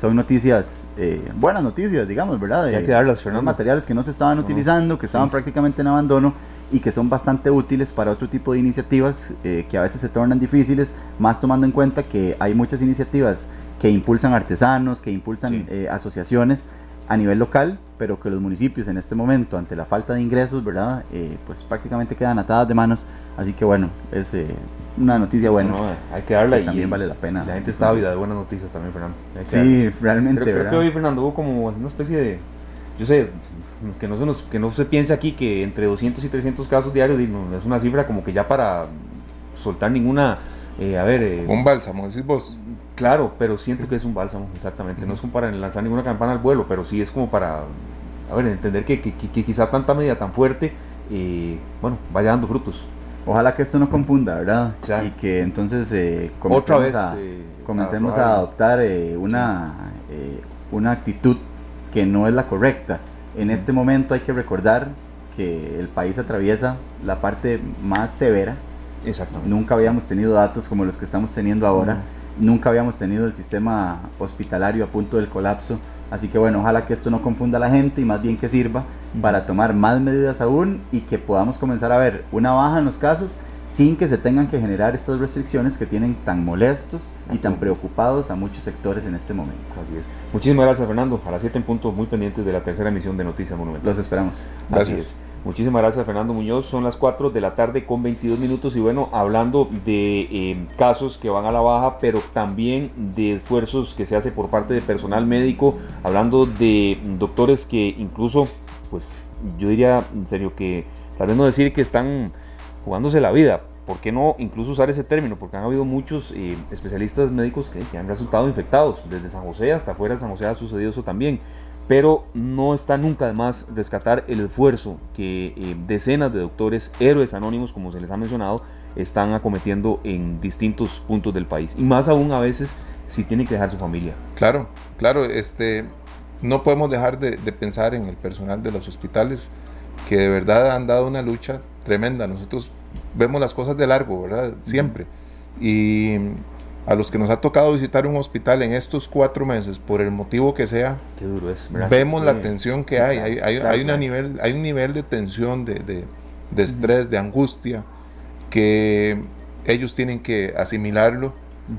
son noticias, eh, buenas noticias, digamos, ¿verdad? Hay que darlas, materiales que no se estaban utilizando, que estaban prácticamente en abandono y que son bastante útiles para otro tipo de iniciativas eh, que a veces se tornan difíciles, más tomando en cuenta que hay muchas iniciativas que impulsan artesanos, que impulsan eh, asociaciones a nivel local, pero que los municipios en este momento, ante la falta de ingresos, ¿verdad? Eh, pues prácticamente quedan atadas de manos. Así que bueno, es eh, una noticia buena. hay que darla y también vale la pena. La gente está ávida de buenas noticias también, Fernando. Sí, realmente. creo que hoy, Fernando, hubo como una especie de. Yo sé, que no, se nos, que no se piense aquí que entre 200 y 300 casos diarios es una cifra como que ya para soltar ninguna. Eh, a ver. un bálsamo, decís vos. Claro, pero siento que es un bálsamo, exactamente. No es como para lanzar ninguna campana al vuelo, pero sí es como para, a ver, entender que, quizá tanta medida tan fuerte, eh, bueno, vaya dando frutos. Ojalá que esto no confunda, ¿verdad? Y que entonces eh, comencemos, a, eh, comencemos a, adoptar una, una actitud que no es la correcta. En este momento hay que recordar que el país atraviesa la parte más severa. Exactamente. Nunca habíamos tenido datos como los que estamos teniendo ahora. Nunca habíamos tenido el sistema hospitalario a punto del colapso Así que bueno, ojalá que esto no confunda a la gente y más bien que sirva para tomar más medidas aún y que podamos comenzar a ver una baja en los casos sin que se tengan que generar estas restricciones que tienen tan molestos y tan preocupados a muchos sectores en este momento. Así es. Muchísimas gracias, Fernando. A las 7 en punto, muy pendientes de la tercera emisión de Noticias Monumental. Los esperamos. Gracias. Muchísimas gracias, Fernando Muñoz. Son las 4 de la tarde con 22 minutos y bueno, hablando de eh, casos que van a la baja, pero también de esfuerzos que se hace por parte de personal médico, hablando de doctores que incluso, pues yo diría en serio que tal vez no decir que están jugándose la vida, ¿por qué no incluso usar ese término? Porque han habido muchos eh, especialistas médicos que, han resultado infectados, desde San José hasta afuera de San José ha sucedido eso también pero no está nunca de más rescatar el esfuerzo que eh, decenas de doctores, héroes anónimos, como se les ha mencionado, están acometiendo en distintos puntos del país. Y más aún a veces si tienen que dejar su familia. Claro, claro, este, no podemos dejar de, de pensar en el personal de los hospitales que de verdad han dado una lucha tremenda. Nosotros vemos las cosas de largo, ¿verdad? Siempre. Y a los que nos ha tocado visitar un hospital en estos cuatro meses, por el motivo que sea, vemos la tensión que hay. hay, hay, una nivel, hay un nivel de tensión, de, de, estrés, de angustia, que ellos tienen que asimilarlo.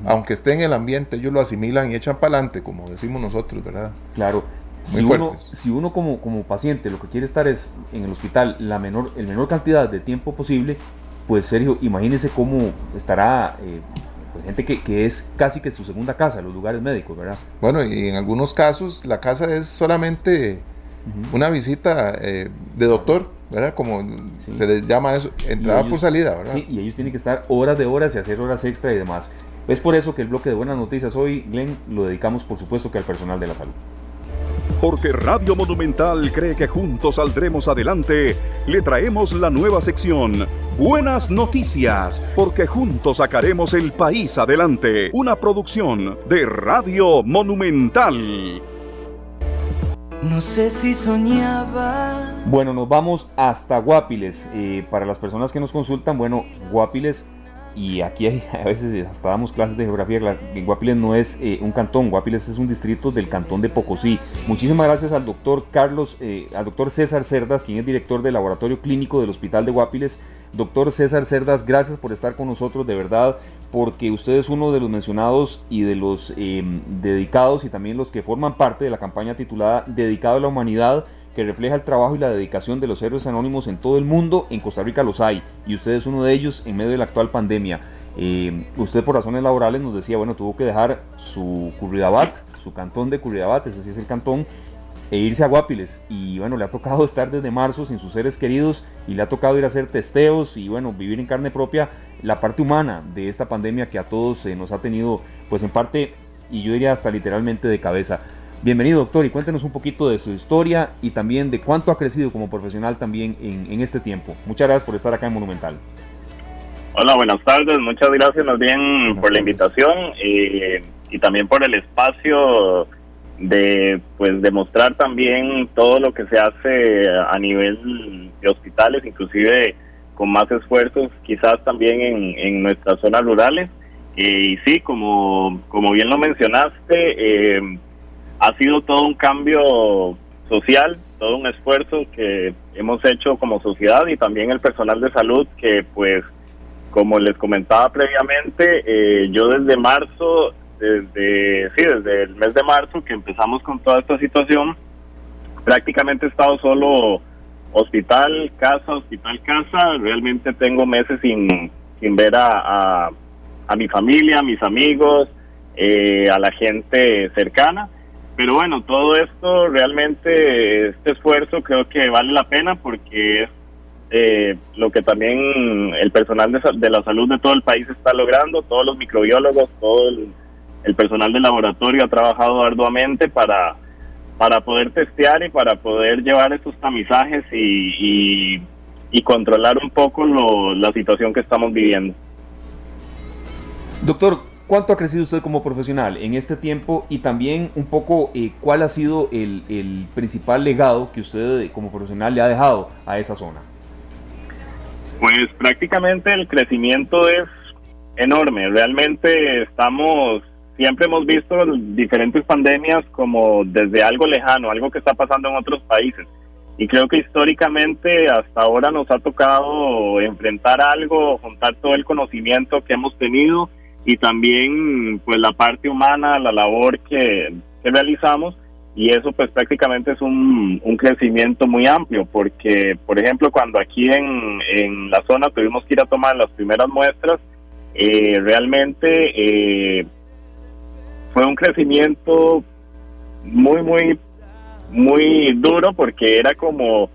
Aunque esté en el ambiente, ellos lo asimilan y echan para adelante, como decimos nosotros, ¿verdad? Claro. Si uno, si uno como, como paciente lo que quiere estar es en el hospital la menor, el menor cantidad de tiempo posible, pues Sergio, imagínese cómo estará eh, pues, gente que, que, es casi que su segunda casa, los lugares médicos, ¿verdad? Bueno, y en algunos casos la casa es solamente una visita eh, de doctor, ¿verdad? Como se les llama eso, entrada por salida, ¿verdad? Sí, y ellos tienen que estar horas de horas y hacer horas extra y demás. Es por eso que el bloque de buenas noticias hoy, Glenn, lo dedicamos por supuesto que al personal de la salud. Porque Radio Monumental cree que juntos saldremos adelante, le traemos la nueva sección Buenas Noticias, porque juntos sacaremos el país adelante. Una producción de Radio Monumental. No sé si soñaba. Bueno, nos vamos hasta Guapiles. Eh, para las personas que nos consultan, bueno, Guapiles y aquí hay, a veces hasta damos clases de geografía, Guapiles no es eh, un cantón, Guapiles es un distrito del cantón de Pocosí. Muchísimas gracias al doctor Carlos, eh, al doctor César Cerdas, quien es director del laboratorio clínico del Hospital de Guapiles. Doctor César Cerdas, gracias por estar con nosotros, de verdad, porque usted es uno de los mencionados y de los em, dedicados y también los que forman parte de la campaña titulada Dedicado a la Humanidad que refleja el trabajo y la dedicación de los héroes anónimos en todo el mundo. En Costa Rica los hay y usted es uno de ellos en medio de la actual pandemia. Eh, usted por razones laborales nos decía, bueno, tuvo que dejar su Curridabat, su cantón de Curridabat, ese sí es el cantón, e irse a Guapiles. Y bueno, le ha tocado estar desde marzo sin sus seres queridos y le ha tocado ir a hacer testeos y bueno, vivir en carne propia la parte humana de esta pandemia que a todos nos ha tenido, pues en parte, y yo diría hasta literalmente de cabeza. Bienvenido, doctor, y cuéntenos un poquito de su historia y también de cuánto ha crecido como profesional también en, este tiempo. Muchas gracias por estar acá en Monumental. Hola, buenas tardes. Muchas gracias más bien por la invitación y, y, también por el espacio de pues demostrar también todo lo que se hace a nivel de hospitales, inclusive con más esfuerzos quizás también en, en nuestras zonas rurales. y sí, como, como bien lo mencionaste, eh, ha sido todo un cambio social, todo un esfuerzo que hemos hecho como sociedad y también el personal de salud que pues como les comentaba previamente, eh, yo desde marzo, desde sí, desde el mes de marzo que empezamos con toda esta situación, prácticamente he estado solo hospital, casa, hospital, casa. Realmente tengo meses sin, sin ver a, a, mi familia, a mis amigos, eh, a la gente cercana. Pero bueno, todo esto realmente, este esfuerzo creo que vale la pena porque es eh, lo que también el personal de, la salud de todo el país está logrando, todos los microbiólogos, todo el, personal del laboratorio ha trabajado arduamente para, para poder testear y para poder llevar estos tamizajes y, y, controlar un poco la situación que estamos viviendo. Doctor, ¿Cuánto ha crecido usted como profesional en este tiempo y también un poco eh, cuál ha sido el, principal legado que usted como profesional le ha dejado a esa zona? Pues prácticamente el crecimiento es enorme. Realmente estamos siempre hemos visto diferentes pandemias como desde algo lejano, algo que está pasando en otros países. Y creo que históricamente hasta ahora nos ha tocado enfrentar algo, juntar todo el conocimiento que hemos tenido y también pues la parte humana, la labor que, realizamos y eso pues prácticamente es un, crecimiento muy amplio porque por ejemplo cuando aquí en, en la zona tuvimos que ir a tomar las primeras muestras eh, realmente eh, fue un crecimiento muy muy muy duro porque era como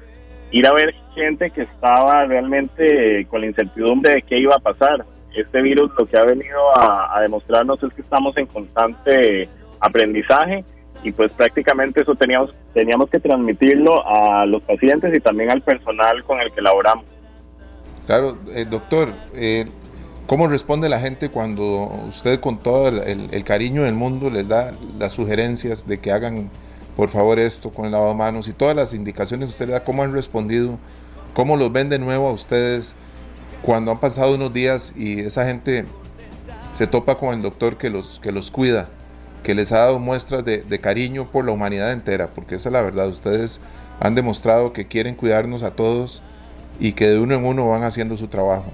ir a ver gente que estaba realmente con la incertidumbre de qué iba a pasar este virus lo que ha venido a, demostrarnos es que estamos en constante aprendizaje y pues prácticamente eso teníamos teníamos que transmitirlo a los pacientes y también al personal con el que laboramos. Claro, eh, doctor, eh, ¿cómo responde la gente cuando usted con todo el, cariño del mundo les da las sugerencias de que hagan por favor esto con el lavado de manos y todas las indicaciones que usted le da, cómo han respondido, cómo los ven de nuevo a ustedes cuando han pasado unos días y esa gente se topa con el doctor que los, que los cuida, que les ha dado muestras de, cariño por la humanidad entera, porque esa es la verdad, ustedes han demostrado que quieren cuidarnos a todos y que de uno en uno van haciendo su trabajo.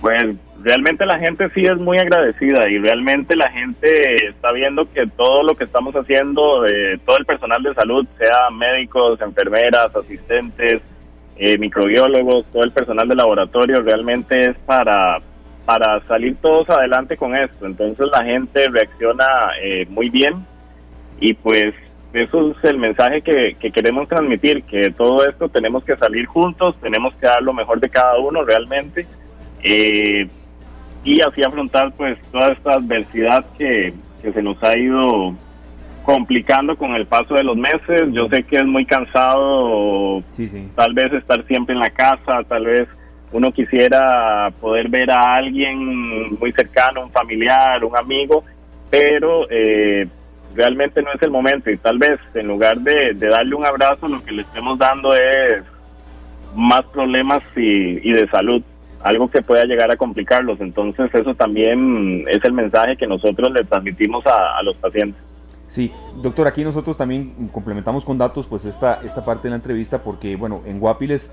Pues realmente la gente sí es muy agradecida y realmente la gente está viendo que todo lo que estamos haciendo, de todo el personal de salud, sea médicos, enfermeras, asistentes, eh, microbiólogos, todo el personal de laboratorio, realmente es para, para salir todos adelante con esto. Entonces la gente reacciona eh, muy bien y pues eso es el mensaje que, queremos transmitir, que todo esto tenemos que salir juntos, tenemos que dar lo mejor de cada uno realmente eh, y así afrontar pues toda esta adversidad que, que se nos ha ido complicando con el paso de los meses. Yo sé que es muy cansado, tal vez estar siempre en la casa, tal vez uno quisiera poder ver a alguien muy cercano, un familiar, un amigo, pero eh, realmente no es el momento y tal vez en lugar de, darle un abrazo, lo que le estemos dando es más problemas y, de salud algo que pueda llegar a complicarlos. Entonces eso también es el mensaje que nosotros le transmitimos a los pacientes. Sí, doctor, aquí nosotros también complementamos con datos pues esta, esta parte de la entrevista porque, bueno, en Guapiles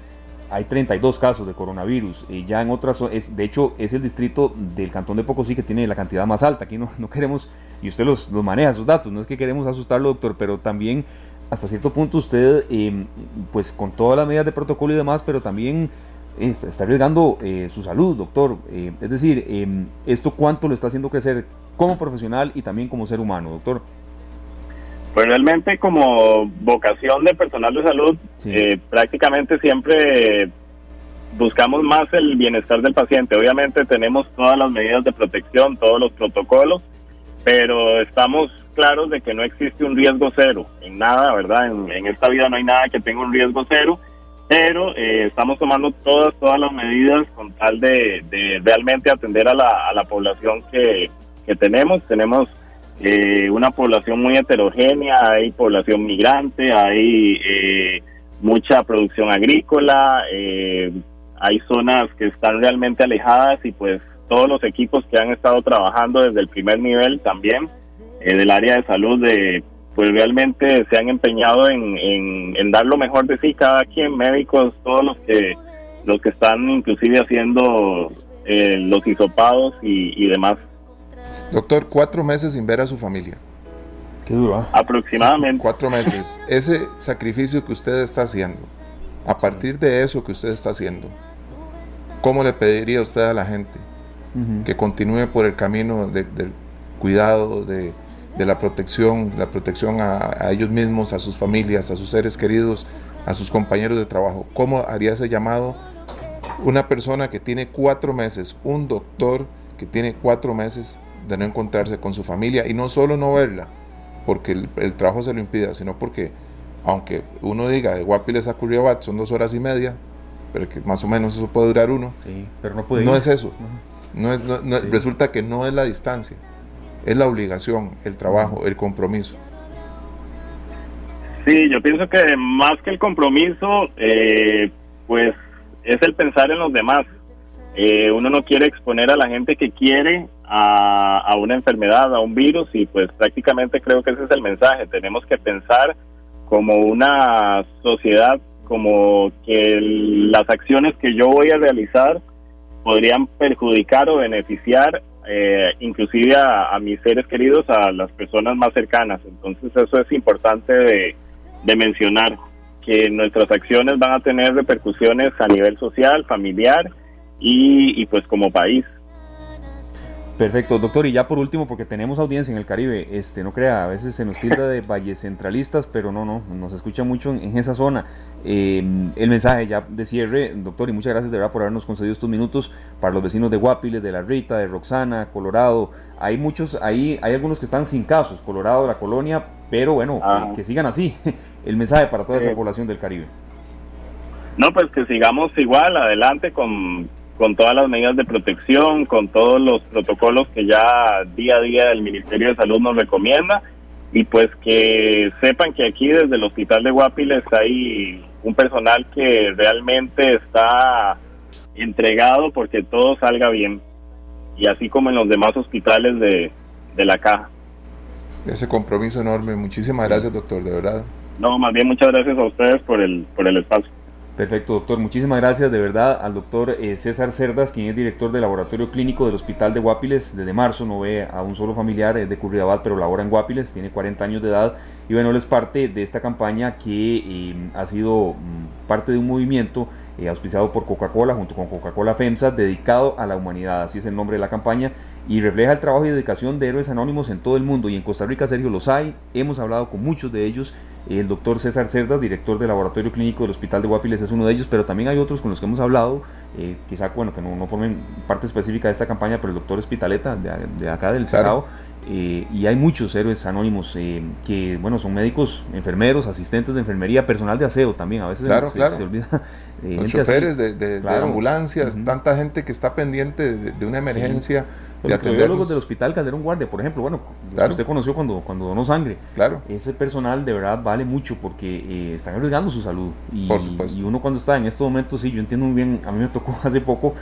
hay 32 casos de coronavirus y ya en otras, es, de hecho es el distrito del cantón de Pocosí que tiene la cantidad más alta, aquí no, no queremos, y usted los, los maneja esos datos, no es que queremos asustarlo doctor, pero también hasta cierto punto usted, em, pues con todas las medidas de protocolo y demás, pero también está, arriesgando eh, su salud, doctor. Eh, es decir, em, ¿esto cuánto lo está haciendo crecer como profesional y también como ser humano, doctor? Pues realmente como vocación de personal de salud, eh, prácticamente siempre buscamos más el bienestar del paciente. Obviamente tenemos todas las medidas de protección, todos los protocolos, pero estamos claros de que no existe un riesgo cero en nada, ¿verdad? En, esta vida no hay nada que tenga un riesgo cero, pero eh, estamos tomando todas, todas las medidas con tal de, realmente atender a la, a la población que, que tenemos. Tenemos eh, una población muy heterogénea, hay población migrante, hay eh, mucha producción agrícola, eh, hay zonas que están realmente alejadas y pues todos los equipos que han estado trabajando desde el primer nivel también del área de salud de pues realmente se han empeñado en, dar lo mejor de sí. Cada quien médicos todos los que los que están inclusive haciendo los hisopados y demás Doctor, cuatro meses sin ver a su familia. Qué duro. ¿ah? Aproximadamente. Cuatro meses. Ese sacrificio que usted está haciendo, a partir de eso que usted está haciendo, ¿cómo le pediría usted a la gente que continúe por el camino del cuidado, de, la protección, la protección a, a, ellos mismos, a sus familias, a sus seres queridos, a sus compañeros de trabajo? ¿Cómo haría ese llamado una persona que tiene cuatro meses, un doctor que tiene cuatro meses de no encontrarse con su familia y no solo no verla, porque el, trabajo se lo impida, sino porque, aunque uno diga de Guapiles a Curriabat son dos horas y media, pero que más o menos eso puede durar uno, pero no, puede no es eso. No es, Resulta que no es la distancia, es la obligación, el trabajo, el compromiso. Sí, yo pienso que más que el compromiso, eh, pues es el pensar en los demás. Eh, uno no quiere exponer a la gente que quiere a, a, una enfermedad, a un virus y pues prácticamente creo que ese es el mensaje. Tenemos que pensar como una sociedad, como que las acciones que yo voy a realizar podrían perjudicar o beneficiar eh, inclusive a, mis seres queridos, a las personas más cercanas. Entonces eso es importante de, de mencionar, que nuestras acciones van a tener repercusiones a nivel social, familiar y, y pues como país. Perfecto, doctor. Y ya por último, porque tenemos audiencia en el Caribe, este, no crea, a veces se nos tilda de valles centralistas, pero no, no, nos escucha mucho en, esa zona. Eh, el mensaje ya de cierre, doctor, y muchas gracias de verdad por habernos concedido estos minutos para los vecinos de Guapiles, de La Rita, de Roxana, Colorado. Hay muchos, ahí hay algunos que están sin casos, Colorado, la colonia, pero bueno, ah. que, sigan así. El mensaje para toda esa población del Caribe. No, pues que sigamos igual, adelante con con todas las medidas de protección, con todos los protocolos que ya día a día el Ministerio de Salud nos recomienda y pues que sepan que aquí desde el Hospital de Guapiles hay un personal que realmente está entregado porque todo salga bien y así como en los demás hospitales de, de la caja. Ese compromiso enorme, muchísimas gracias doctor, de verdad. No, más bien muchas gracias a ustedes por el, por el espacio. Perfecto, doctor. Muchísimas gracias de verdad al doctor eh, César Cerdas, quien es director del laboratorio clínico del Hospital de Guapiles. Desde marzo no ve a un solo familiar, es de Curridabat, pero labora en Guapiles, tiene 40 años de edad. Y bueno, él es parte de esta campaña que eh, ha sido mm, parte de un movimiento eh, auspiciado por Coca-Cola junto con Coca-Cola FEMSA, dedicado a la humanidad, así es el nombre de la campaña, y refleja el trabajo y dedicación de héroes anónimos en todo el mundo. Y en Costa Rica, Sergio, los hay, hemos hablado con muchos de ellos el doctor César Cerdas, director del Laboratorio Clínico del Hospital de Guapiles, es uno de ellos, pero también hay otros con los que hemos hablado, eh, quizá bueno, que no, formen parte específica de esta campaña, pero el doctor Espitaleta, de, acá del Cerrado, eh, y hay muchos héroes anónimos eh, que, bueno, son médicos, enfermeros, asistentes de enfermería, personal de aseo también, a veces se, olvida. Los choferes de, ambulancias, tanta gente que está pendiente de, una emergencia. Los cardiólogos del Hospital Calderón Guardia, por ejemplo, bueno, usted conoció cuando, cuando donó sangre. Claro. Ese personal de verdad vale mucho porque eh, están arriesgando su salud. Y, por supuesto. y uno cuando está en estos momentos, sí, yo entiendo muy bien, a mí me tocó hace poco,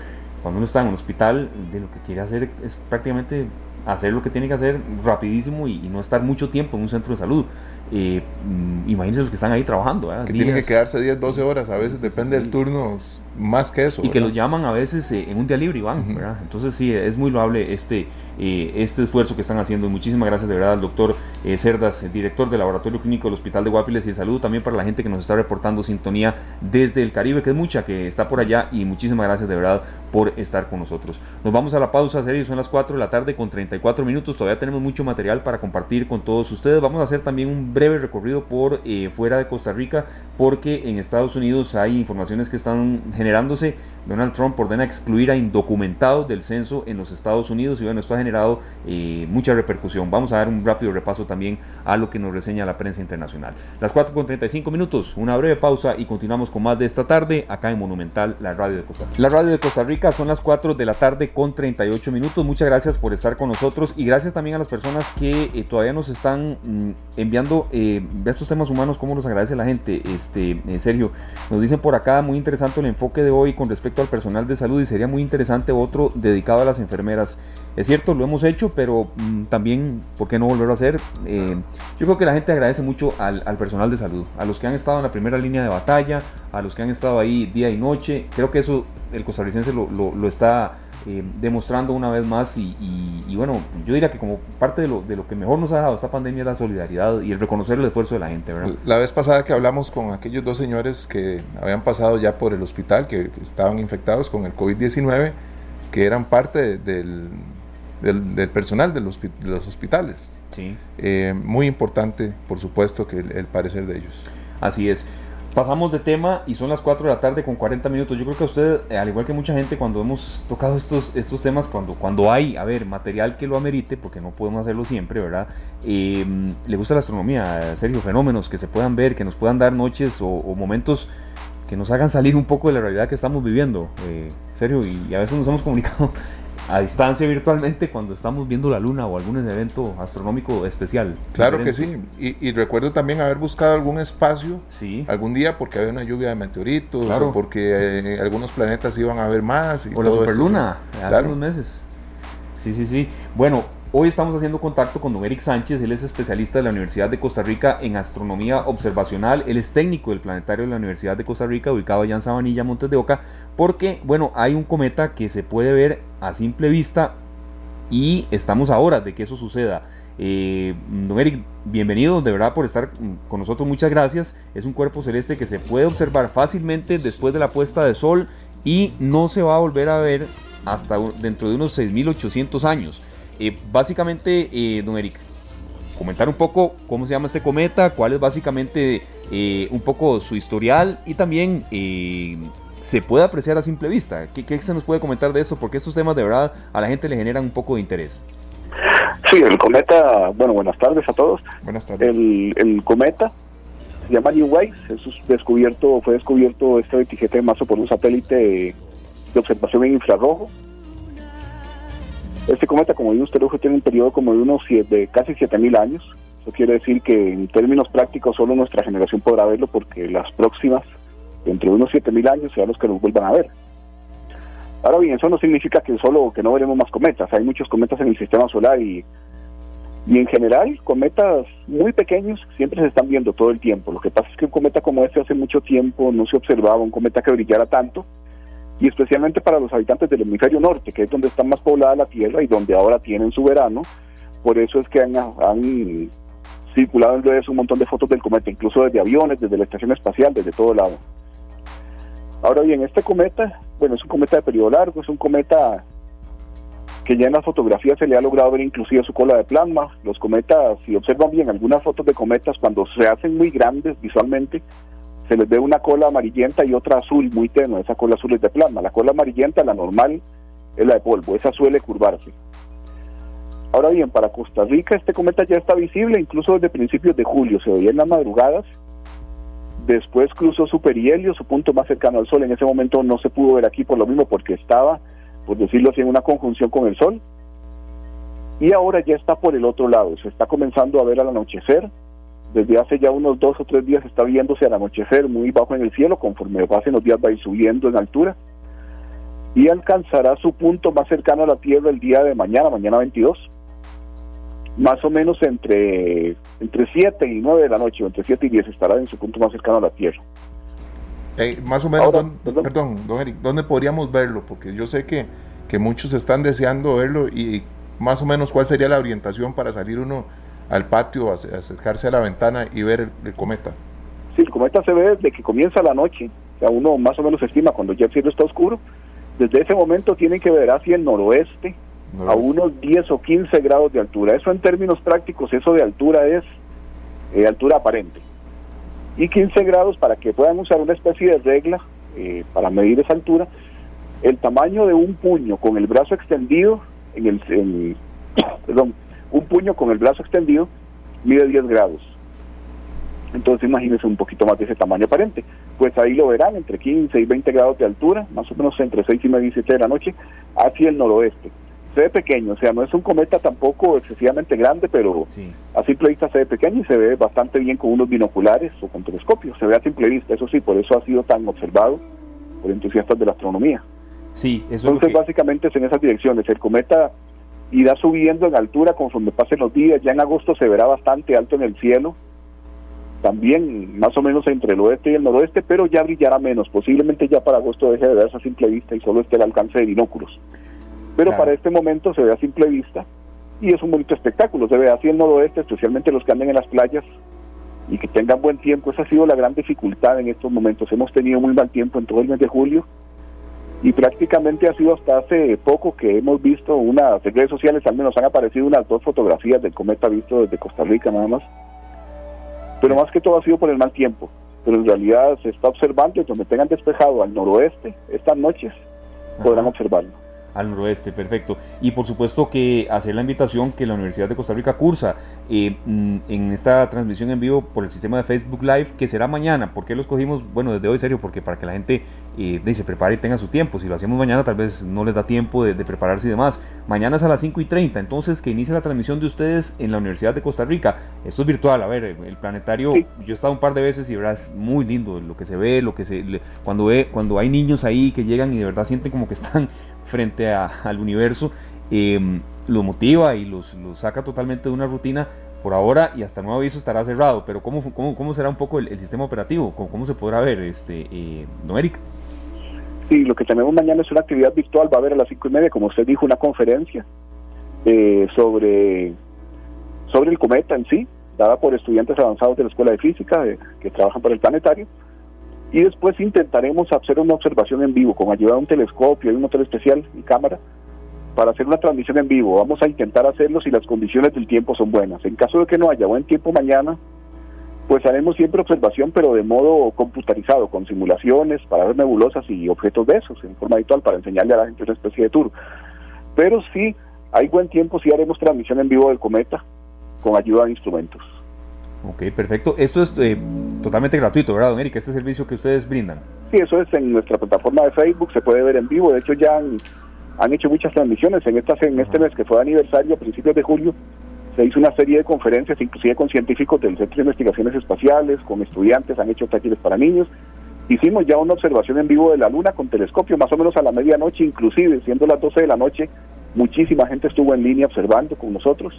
cuando uno está en un hospital, de lo que quiere hacer es prácticamente hacer lo que tiene que hacer rapidísimo y, no estar mucho tiempo en un centro de salud. Eh, mm, imagínense los que están ahí trabajando. Que tienen que quedarse 10, 12 horas, a veces depende del turno, más que eso. Y que los llaman a veces eh, en un día libre y van, Entonces sí, es muy loable este, eh, este esfuerzo que están haciendo. Muchísimas gracias de verdad al doctor Cerdas, director del Laboratorio Clínico del Hospital de Guapiles y el saludo también para la gente que nos está reportando sintonía desde el Caribe, que es mucha, que está por allá y muchísimas gracias de verdad por estar con nosotros. Nos vamos a la pausa, serio, son las 4 de la tarde con 34 minutos, todavía tenemos mucho material para compartir con todos ustedes. Vamos a hacer también un breve recorrido por eh, fuera de Costa Rica, porque en Estados Unidos hay informaciones que están generándose. Donald Trump ordena excluir a indocumentados del censo en los Estados Unidos y bueno, esto ha generado eh, mucha repercusión. Vamos a dar un rápido repaso también a lo que nos reseña la prensa internacional. Las 4 con 35 minutos, una breve pausa y continuamos con más de esta tarde acá en Monumental, la radio de Costa Rica. La radio de Costa Rica son las 4 de la tarde con 38 minutos. Muchas gracias por estar con nosotros y gracias también a las personas que eh, todavía nos están mm, enviando eh, estos temas humanos, como nos agradece la gente. Este, Sergio, nos dicen por acá, muy interesante el enfoque de hoy con respecto al personal de salud y sería muy interesante otro dedicado a las enfermeras. Es cierto, lo hemos hecho, pero mm, también, ¿por qué no volverlo a hacer? yo creo que la gente agradece mucho al, al personal de salud, a los que han estado en la primera línea de batalla, a los que han estado ahí día y noche. Creo que eso el costarricense lo, lo, está eh, demostrando una vez más y, y, bueno, yo diría que como parte de lo, de lo que mejor nos ha dado esta pandemia es la solidaridad y el reconocer el esfuerzo de la gente, ¿verdad? La vez pasada que hablamos con aquellos dos señores que habían pasado ya por el hospital, que, estaban infectados con el COVID-19, que eran parte del, del, personal de los, de los hospitales. Sí. Eh, muy importante, por supuesto, que el parecer de ellos. Así es. Pasamos de tema y son las 4 de la tarde con 40 minutos. Yo creo que usted, eh, al igual que mucha gente, cuando hemos tocado estos, estos temas, cuando, cuando hay, a ver, material que lo amerite, porque no podemos hacerlo siempre, ¿verdad? Em, le gusta la astronomía, Sergio, fenómenos que se puedan ver, que nos puedan dar noches o, momentos que nos hagan salir un poco de la realidad que estamos viviendo, eh, Sergio, y a veces nos hemos comunicado a distancia virtualmente cuando estamos viendo la luna o algún evento astronómico especial. Claro que sí, y, recuerdo también haber buscado algún espacio sí. algún día porque había una lluvia de meteoritos o porque eh, algunos planetas iban a ver más. Y o la superluna, hace unos meses. Sí, sí, sí. Bueno, hoy estamos haciendo contacto con don Eric Sánchez, él es especialista de la Universidad de Costa Rica en astronomía observacional, él es técnico del planetario de la Universidad de Costa Rica, ubicado allá en Sabanilla, Montes de Oca, porque, bueno, hay un cometa que se puede ver a simple vista y estamos ahora de que eso suceda. Eh, bienvenido, de verdad por estar con nosotros, muchas gracias. Es un cuerpo celeste que se puede observar fácilmente después de la puesta de sol y no se va a volver a ver hasta dentro de unos 6.800 años. Eh, básicamente, eh, don Eric, comentar un poco cómo se llama este cometa, cuál es básicamente eh, un poco su historial y también se puede apreciar a simple vista. ¿Qué, ¿Qué, se nos puede comentar de esto? Porque estos temas de verdad a la gente le generan un poco de interés. Sí, el cometa, bueno, buenas tardes a todos. Buenas tardes. El, el cometa se llama New Wave, es descubierto, fue descubierto este 27 de marzo por un satélite de observación en infrarrojo. Este cometa, como dice usted, tiene un periodo como de unos siete, casi 7.000 años. Eso quiere decir que en términos prácticos solo nuestra generación podrá verlo porque las próximas, dentro de unos 7.000 años, serán los que nos vuelvan a ver. Ahora bien, eso no significa que solo que no veremos más cometas. Hay muchos cometas en el sistema solar y, y en general cometas muy pequeños siempre se están viendo todo el tiempo. Lo que pasa es que un cometa como este hace mucho tiempo no se observaba un cometa que brillara tanto y especialmente para los habitantes del hemisferio norte, que es donde está más poblada la Tierra y donde ahora tienen su verano. Por eso es que han, han circulado en redes un montón de fotos del cometa, incluso desde aviones, desde la estación espacial, desde todo lado. Ahora bien, este cometa, bueno, es un cometa de periodo largo, es un cometa que ya en las fotografías se le ha logrado ver inclusive su cola de plasma. Los cometas, si observan bien algunas fotos de cometas, cuando se hacen muy grandes visualmente, se les ve una cola amarillenta y otra azul muy tenue, esa cola azul es de plasma, la cola amarillenta, la normal, es la de polvo, esa suele curvarse. Ahora bien, para Costa Rica este cometa ya está visible, incluso desde principios de julio, se veía en las madrugadas, después cruzó su perihelio, su punto más cercano al Sol, en ese momento no se pudo ver aquí por lo mismo porque estaba, por decirlo así, en una conjunción con el Sol, y ahora ya está por el otro lado, se está comenzando a ver al anochecer, desde hace ya unos dos o tres días está viéndose al anochecer muy bajo en el cielo, conforme pasen los días va a ir subiendo en altura y alcanzará su punto más cercano a la Tierra el día de mañana, mañana 22, más o menos entre, entre 7 y 9 de la noche, o entre 7 y 10 estará en su punto más cercano a la Tierra. Eh, más o menos, perdón, don Eric, ¿dónde podríamos verlo? Porque yo sé que, que muchos están deseando verlo y más o menos cuál sería la orientación para salir uno al patio, acercarse a la ventana y ver el, cometa. Sí, el cometa se ve desde que comienza la noche, o sea, uno más o menos estima cuando ya el cielo está oscuro, desde ese momento tienen que ver hacia el noroeste, a unos 10 o 15 grados de altura. Eso en términos prácticos, eso de altura es eh, altura aparente. Y 15 grados para que puedan usar una especie de regla eh, para medir esa altura, el tamaño de un puño con el brazo extendido en el, en, perdón, un puño con el brazo extendido mide 10 grados. Entonces imagínense un poquito más de ese tamaño aparente. Pues ahí lo verán entre 15 y 20 grados de altura, más o menos entre 6 y media y 7 de la noche, hacia el noroeste. Se ve pequeño, o sea, no es un cometa tampoco excesivamente grande, pero a simple vista se ve pequeño y se ve bastante bien con unos binoculares o con telescopios. Se ve a simple vista, eso sí, por eso ha sido tan observado por entusiastas de la astronomía. Sí, eso Entonces, básicamente es en esas direcciones. El cometa irá subiendo en altura conforme pasen los días. Ya en agosto se verá bastante alto en el cielo, también más o menos entre el oeste y el noroeste, pero ya brillará menos. Posiblemente ya para agosto deje de verse a simple vista y solo esté al alcance de binóculos. Pero para este momento se ve a simple vista y es un bonito espectáculo. Se ve así el noroeste, especialmente los que anden en las playas y que tengan buen tiempo. Esa ha sido la gran dificultad en estos momentos. Hemos tenido muy mal tiempo en todo el mes de julio y prácticamente ha sido hasta hace poco que hemos visto unas redes sociales, al menos han aparecido unas dos fotografías del cometa visto desde Costa Rica nada más. Pero más que todo ha sido por el mal tiempo. Pero en realidad se está observando y donde tengan despejado al noroeste estas noches podrán observarlo al noroeste, perfecto. Y por supuesto que hacer la invitación que la Universidad de Costa Rica cursa eh, mm, en esta transmisión en vivo por el sistema de Facebook Live, que será mañana. ¿Por qué lo escogimos? Bueno, desde hoy, serio, porque para que la gente eh, se prepare y tenga su tiempo. Si lo hacemos mañana, tal vez no les da tiempo de, prepararse y demás. Mañana es a las 5 y 30, entonces que inicie la transmisión de ustedes en la Universidad de Costa Rica. Esto es virtual, a ver, el planetario, yo he estado un par de veces y verdad es muy lindo lo que se ve, lo que se cuando ve, cuando hay niños ahí que llegan y de verdad sienten como que están frente al universo em, lo motiva y los, saca totalmente de una rutina por ahora y hasta nuevo aviso estará cerrado, pero ¿cómo, cómo, cómo será un poco el, sistema operativo? ¿Cómo, ¿Cómo, se podrá ver, este, eh? Sí, lo que tenemos mañana es una actividad virtual, va a haber a las cinco y media, como usted dijo, una conferencia eh, sobre, sobre el cometa en sí, dada por estudiantes avanzados de la Escuela de Física que trabajan para el planetario. Y después intentaremos hacer una observación en vivo con ayuda de un telescopio y un motor especial y cámara para hacer una transmisión en vivo. Vamos a intentar hacerlo si las condiciones del tiempo son buenas. En caso de que no haya buen tiempo mañana, pues haremos siempre observación, pero de modo computarizado, con simulaciones para ver nebulosas y objetos de esos, en forma habitual, para enseñarle a la gente una especie de tour. Pero si hay buen tiempo, sí haremos transmisión en vivo del cometa, con ayuda de instrumentos. Ok, perfecto. Esto es eh, totalmente gratuito, ¿verdad, don? Este servicio que ustedes brindan. Sí, eso es en nuestra plataforma de Facebook, se puede ver en vivo. De hecho, ya han, hecho muchas transmisiones. En, estas, en este mes que fue aniversario, a principios de julio, se hizo una serie de conferencias, inclusive con científicos del Centro de Investigaciones Espaciales, con estudiantes, han hecho talleres para niños. Hicimos ya una observación en vivo de la Luna con telescopio, más o menos a la medianoche, inclusive siendo las 12 de la noche, muchísima gente estuvo en línea observando con nosotros.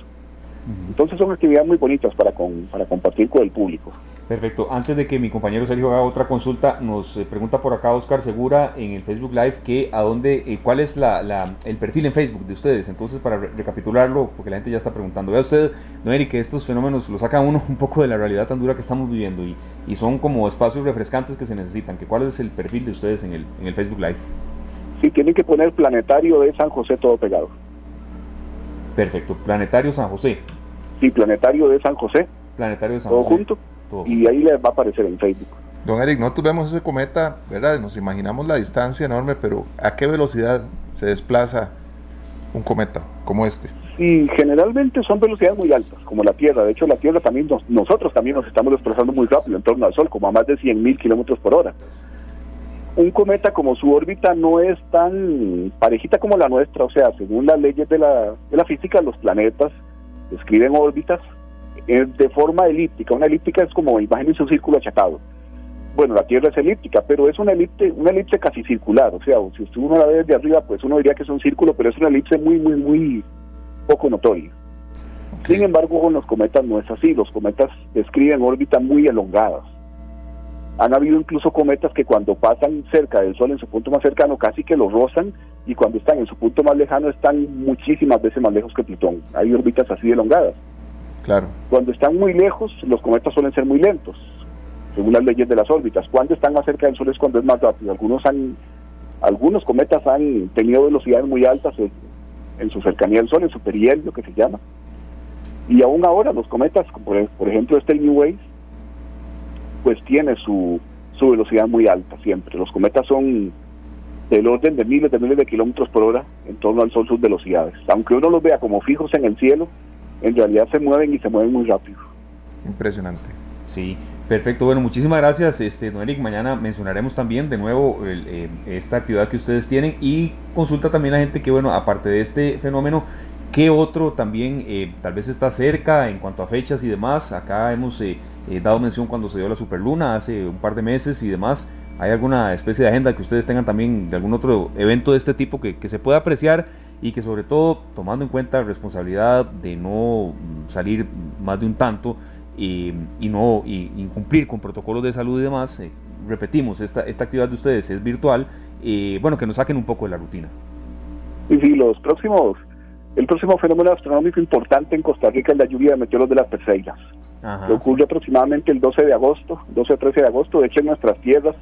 Entonces son actividades muy bonitas para, para compartir con el público. Perfecto. Antes de que mi compañero Sergio haga otra consulta, nos eh, pregunta por acá Oscar Segura en el Facebook Live que a dónde, eh, cuál es la, el perfil en Facebook de ustedes. Entonces, para recapitularlo, porque la gente ya está preguntando, vea usted, no que estos fenómenos los saca uno un poco de la realidad tan dura que estamos viviendo y, y son como espacios refrescantes que se necesitan. Que ¿Cuál es el perfil de ustedes en el, en el Facebook Live? Sí, tienen que poner Planetario de San José todo pegado. Perfecto, Planetario San José. Sí, Planetario de San José. Planetario de San todo José. Junto, Y ahí les va a aparecer en Facebook. Don Eric, nosotros vemos ese cometa, ¿verdad? Nos imaginamos la distancia enorme, pero ¿a qué velocidad se desplaza un cometa como este? Sí, generalmente son velocidades muy altas, como la Tierra. De hecho, la Tierra también, nosotros también nos estamos desplazando muy rápido en torno al Sol, como a más de 100.000 kilómetros por hora. Un cometa, como su órbita no es tan parejita como la nuestra, o sea, según las leyes de la, de la física, los planetas describen órbitas de forma elíptica. Una elíptica es como, imagínense un círculo achatado. Bueno, la Tierra es elíptica, pero es una elipse, una elipse casi circular. O sea, si usted uno la ve desde arriba, pues uno diría que es un círculo, pero es una elipse muy, muy, muy poco notoria. Sin embargo, con los cometas no es así. Los cometas describen órbitas muy elongadas. Han habido incluso cometas que cuando pasan cerca del Sol en su punto más cercano casi que lo rozan y cuando están en su punto más lejano están muchísimas veces más lejos que Plutón. Hay órbitas así elongadas. Claro. Cuando están muy lejos, los cometas suelen ser muy lentos, según las leyes de las órbitas. Cuando están más cerca del Sol es cuando es más rápido. Algunos han, algunos cometas han tenido velocidades muy altas en, su cercanía al Sol, en su perihelio que se llama. Y aún ahora los cometas, por, por ejemplo este New Wave, pues tiene su, su velocidad muy alta siempre. Los cometas son del orden de miles de miles de kilómetros por hora en torno al Sol sus velocidades. Aunque uno los vea como fijos en el cielo, en realidad se mueven y se mueven muy rápido. Impresionante. Sí, perfecto. Bueno, muchísimas gracias, este, Noelic. Mañana mencionaremos también de nuevo eh, esta actividad que ustedes tienen y consulta también a la gente que, bueno, aparte de este fenómeno, ¿qué otro también eh, tal vez está cerca en cuanto a fechas y demás? Acá hemos eh, dado mención cuando se dio la superluna hace un par de meses y demás. ¿Hay alguna especie de agenda que ustedes tengan también de algún otro evento de este tipo que, se pueda apreciar y que sobre todo tomando en cuenta responsabilidad de no salir más de un tanto y, no incumplir con protocolos de salud y demás, eh, repetimos, esta, actividad de ustedes es virtual, bueno, que nos saquen un poco de la rutina. Y los próximos, el próximo fenómeno astronómico importante en Costa Rica es la lluvia de meteoros de las Perseidas. ocurre aproximadamente el 12 de agosto, 12 o 13 de agosto, de hecho en nuestras tierras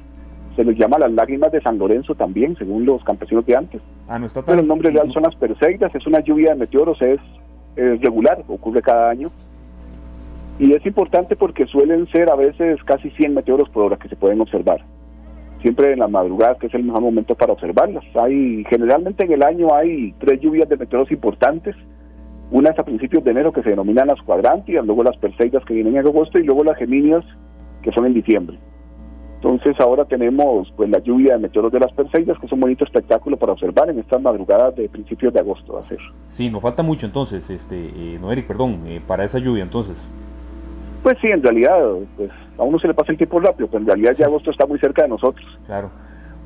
se les llama las lágrimas de San Lorenzo también, según los campesinos de antes. Ah, no está Pero el nombre real son las Perseidas, es una lluvia de meteoros, es, regular, ocurre cada año. Y es importante porque suelen ser a veces casi 100 meteoros por hora que se pueden observar. Siempre en la madrugada, que es el mejor momento para observarlas. Hay Generalmente en el año hay tres lluvias de meteoros importantes. Una es a principios de enero que se denominan las cuadrantias, luego las Perseidas que vienen en agosto y luego las Geminias que son en diciembre. Entonces ahora tenemos pues la lluvia de meteoros de las Perseidas, que es un bonito espectáculo para observar en estas madrugadas de principios de agosto va a ser. Sí, nos falta mucho entonces, este, eh, no Eric, perdón, eh, para esa lluvia entonces. Pues sí, en realidad, pues a uno se le pasa el tiempo rápido, pero en realidad ya agosto está muy cerca de nosotros. Claro.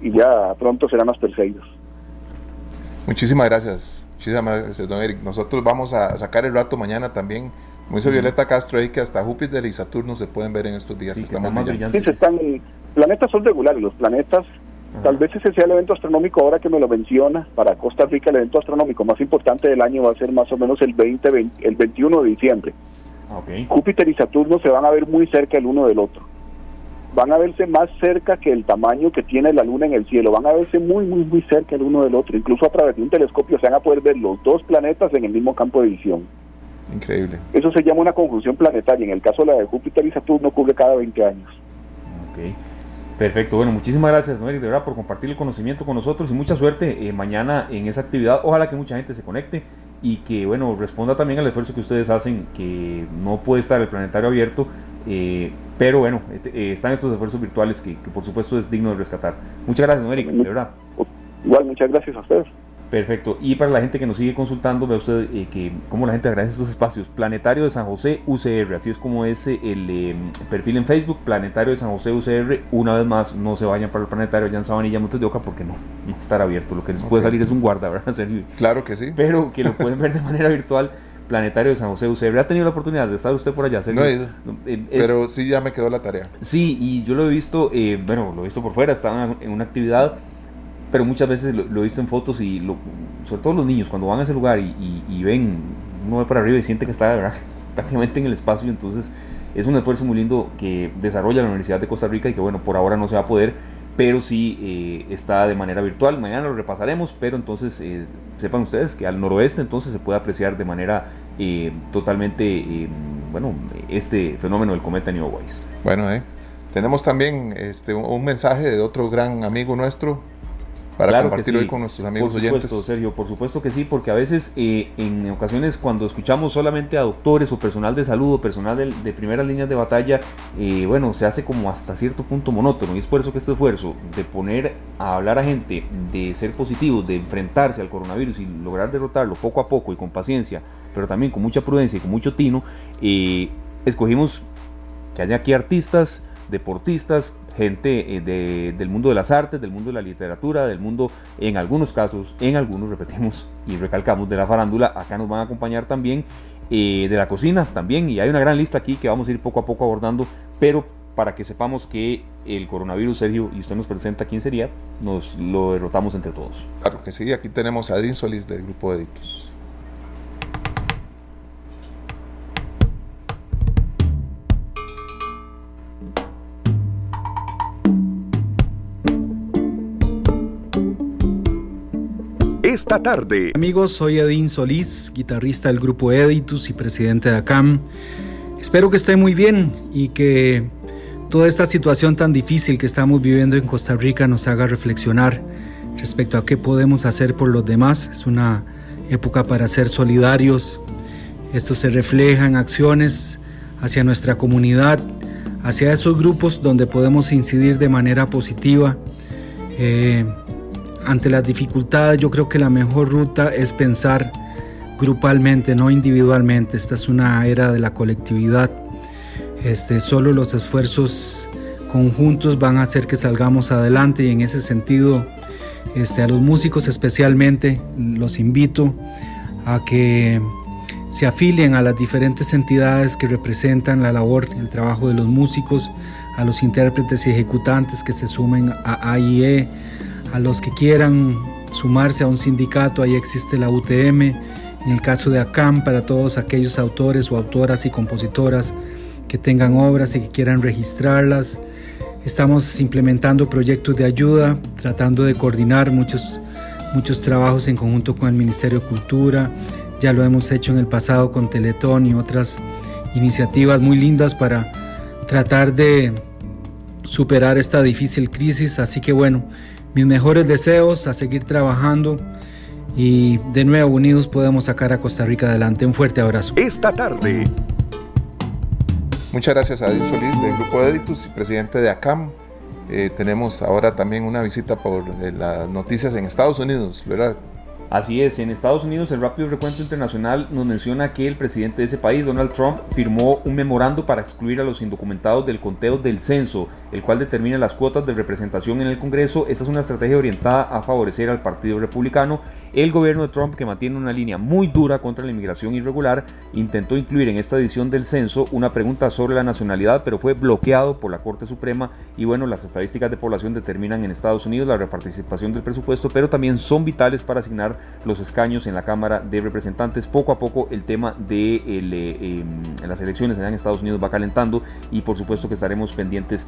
Y ya pronto serán las Perseidas. Muchísimas gracias. Muchísimas gracias, don Eric. Nosotros vamos a sacar el rato mañana también. Como dice Violeta Castro, ahí que hasta Júpiter y Saturno se pueden ver en estos días. Sí, están más brillantes. Sí, están, planetas son regulares, los planetas Tal vez ese sea el evento astronómico ahora que me lo menciona. Para Costa Rica el evento astronómico más importante del año va a ser más o menos el 20, el 21 de diciembre. Okay. Júpiter y Saturno se van a ver muy cerca el uno del otro. Van a verse más cerca que el tamaño que tiene la luna en el cielo. Van a verse muy, muy, muy cerca el uno del otro. Incluso a través de un telescopio se van a poder ver los dos planetas en el mismo campo de visión. Increíble. Eso se llama una conjunción planetaria. En el caso de la de Júpiter y Saturno cubre cada 20 años. Okay. Perfecto, bueno, muchísimas gracias, Noel, de verdad, por compartir el conocimiento con nosotros y mucha suerte eh, mañana en esa actividad. Ojalá que mucha gente se conecte y que, bueno, responda también al esfuerzo que ustedes hacen, que no puede estar el planetario abierto, eh, pero bueno, este, eh, están estos esfuerzos virtuales que, por supuesto es digno de rescatar. Muchas gracias, Noel, de verdad. Igual, muchas gracias a ustedes. Perfecto. Y para la gente que nos sigue consultando, ve usted eh, que cómo la gente agradece estos espacios. Planetario de San José UCR, así es como es eh, el eh, perfil en Facebook, Planetario de San José UCR. Una vez más, no se vayan para el planetario ya en Sabanilla, Montes de Oca, porque no, no estará abierto. Lo que les puede salir es un guarda, ¿verdad? Claro que sí. Pero que lo pueden ver de manera virtual. Planetario de San José UCR. ¿Ha tenido la oportunidad de estar usted por allá? No he ido. pero sí ya me quedó la tarea. Sí, y yo lo he visto, bueno, lo he visto por fuera, estaba en una actividad pero muchas veces lo, he visto en fotos y lo, sobre todo los niños cuando van a ese lugar y, ven, uno ve para arriba y siente que está prácticamente en el espacio, entonces es un esfuerzo muy lindo que desarrolla la Universidad de Costa Rica y que bueno, por ahora no se va a poder, pero sí eh, está de manera virtual, mañana lo repasaremos, pero entonces eh, sepan ustedes que al noroeste entonces se puede apreciar de manera eh, totalmente, bueno, este fenómeno del cometa Neowise. Bueno, tenemos también este, un mensaje de otro gran amigo nuestro, para claro compartir hoy con nuestros amigos por supuesto, Sergio, por supuesto que sí, porque a veces eh, en ocasiones cuando escuchamos solamente a doctores o personal de salud o personal de, de primeras líneas de batalla, eh, bueno, se hace como hasta cierto punto monótono y es por eso que este esfuerzo de poner a hablar a gente, de ser positivos, de enfrentarse al coronavirus y lograr derrotarlo poco a poco y con paciencia, pero también con mucha prudencia y con mucho tino, eh, escogimos que haya aquí artistas, deportistas, gente eh, del mundo de las artes, del mundo de la literatura, del mundo, en algunos casos, en algunos, repetimos y recalcamos, de la farándula. Acá nos van a acompañar también eh, de la cocina también. Y hay una gran lista aquí que vamos a ir poco a poco abordando, pero para que sepamos que el coronavirus, Sergio, y usted nos presenta quién sería, nos lo derrotamos entre todos. Claro que sí, aquí tenemos a Solís del grupo de esta tarde. Amigos, soy Edín Solís, guitarrista del grupo Editus y presidente de ACAM. Espero que estén muy bien y que toda esta situación tan difícil que estamos viviendo en Costa Rica nos haga reflexionar respecto a qué podemos hacer por los demás. Es una época para ser solidarios. Esto se refleja en acciones hacia nuestra comunidad, hacia esos grupos donde podemos incidir de manera positiva. Eh, ante las dificultades yo creo que la mejor ruta es pensar grupalmente, no individualmente. Esta es una era de la colectividad. Este, solo los esfuerzos conjuntos van a hacer que salgamos adelante y en ese sentido este, a los músicos especialmente los invito a que se afilien a las diferentes entidades que representan la labor, el trabajo de los músicos, a los intérpretes y ejecutantes que se sumen a AIE, a los que quieran sumarse a un sindicato, ahí existe la UTM. En el caso de ACAM, para todos aquellos autores o autoras y compositoras que tengan obras y que quieran registrarlas. Estamos implementando proyectos de ayuda, tratando de coordinar muchos, muchos trabajos en conjunto con el Ministerio de Cultura. Ya lo hemos hecho en el pasado con Teletón y otras iniciativas muy lindas para tratar de superar esta difícil crisis. Así que bueno, mis mejores deseos, a seguir trabajando y de nuevo unidos podemos sacar a Costa Rica adelante. Un fuerte abrazo. Esta tarde. Muchas gracias a Adil Solís del Grupo Editus y presidente de ACAM. Eh, tenemos ahora también una visita por eh, las noticias en Estados Unidos, ¿verdad? Así es, en Estados Unidos el rápido recuento internacional nos menciona que el presidente de ese país, Donald Trump, firmó un memorando para excluir a los indocumentados del conteo del censo, el cual determina las cuotas de representación en el Congreso. Esta es una estrategia orientada a favorecer al Partido Republicano El gobierno de Trump, que mantiene una línea muy dura contra la inmigración irregular, intentó incluir en esta edición del censo una pregunta sobre la nacionalidad, pero fue bloqueado por la Corte Suprema y bueno, las estadísticas de población determinan en Estados Unidos la reparticipación del presupuesto, pero también son vitales para asignar los escaños en la Cámara de Representantes. Poco a poco el tema de eh, em, las elecciones allá en Estados Unidos va calentando y por supuesto que estaremos pendientes.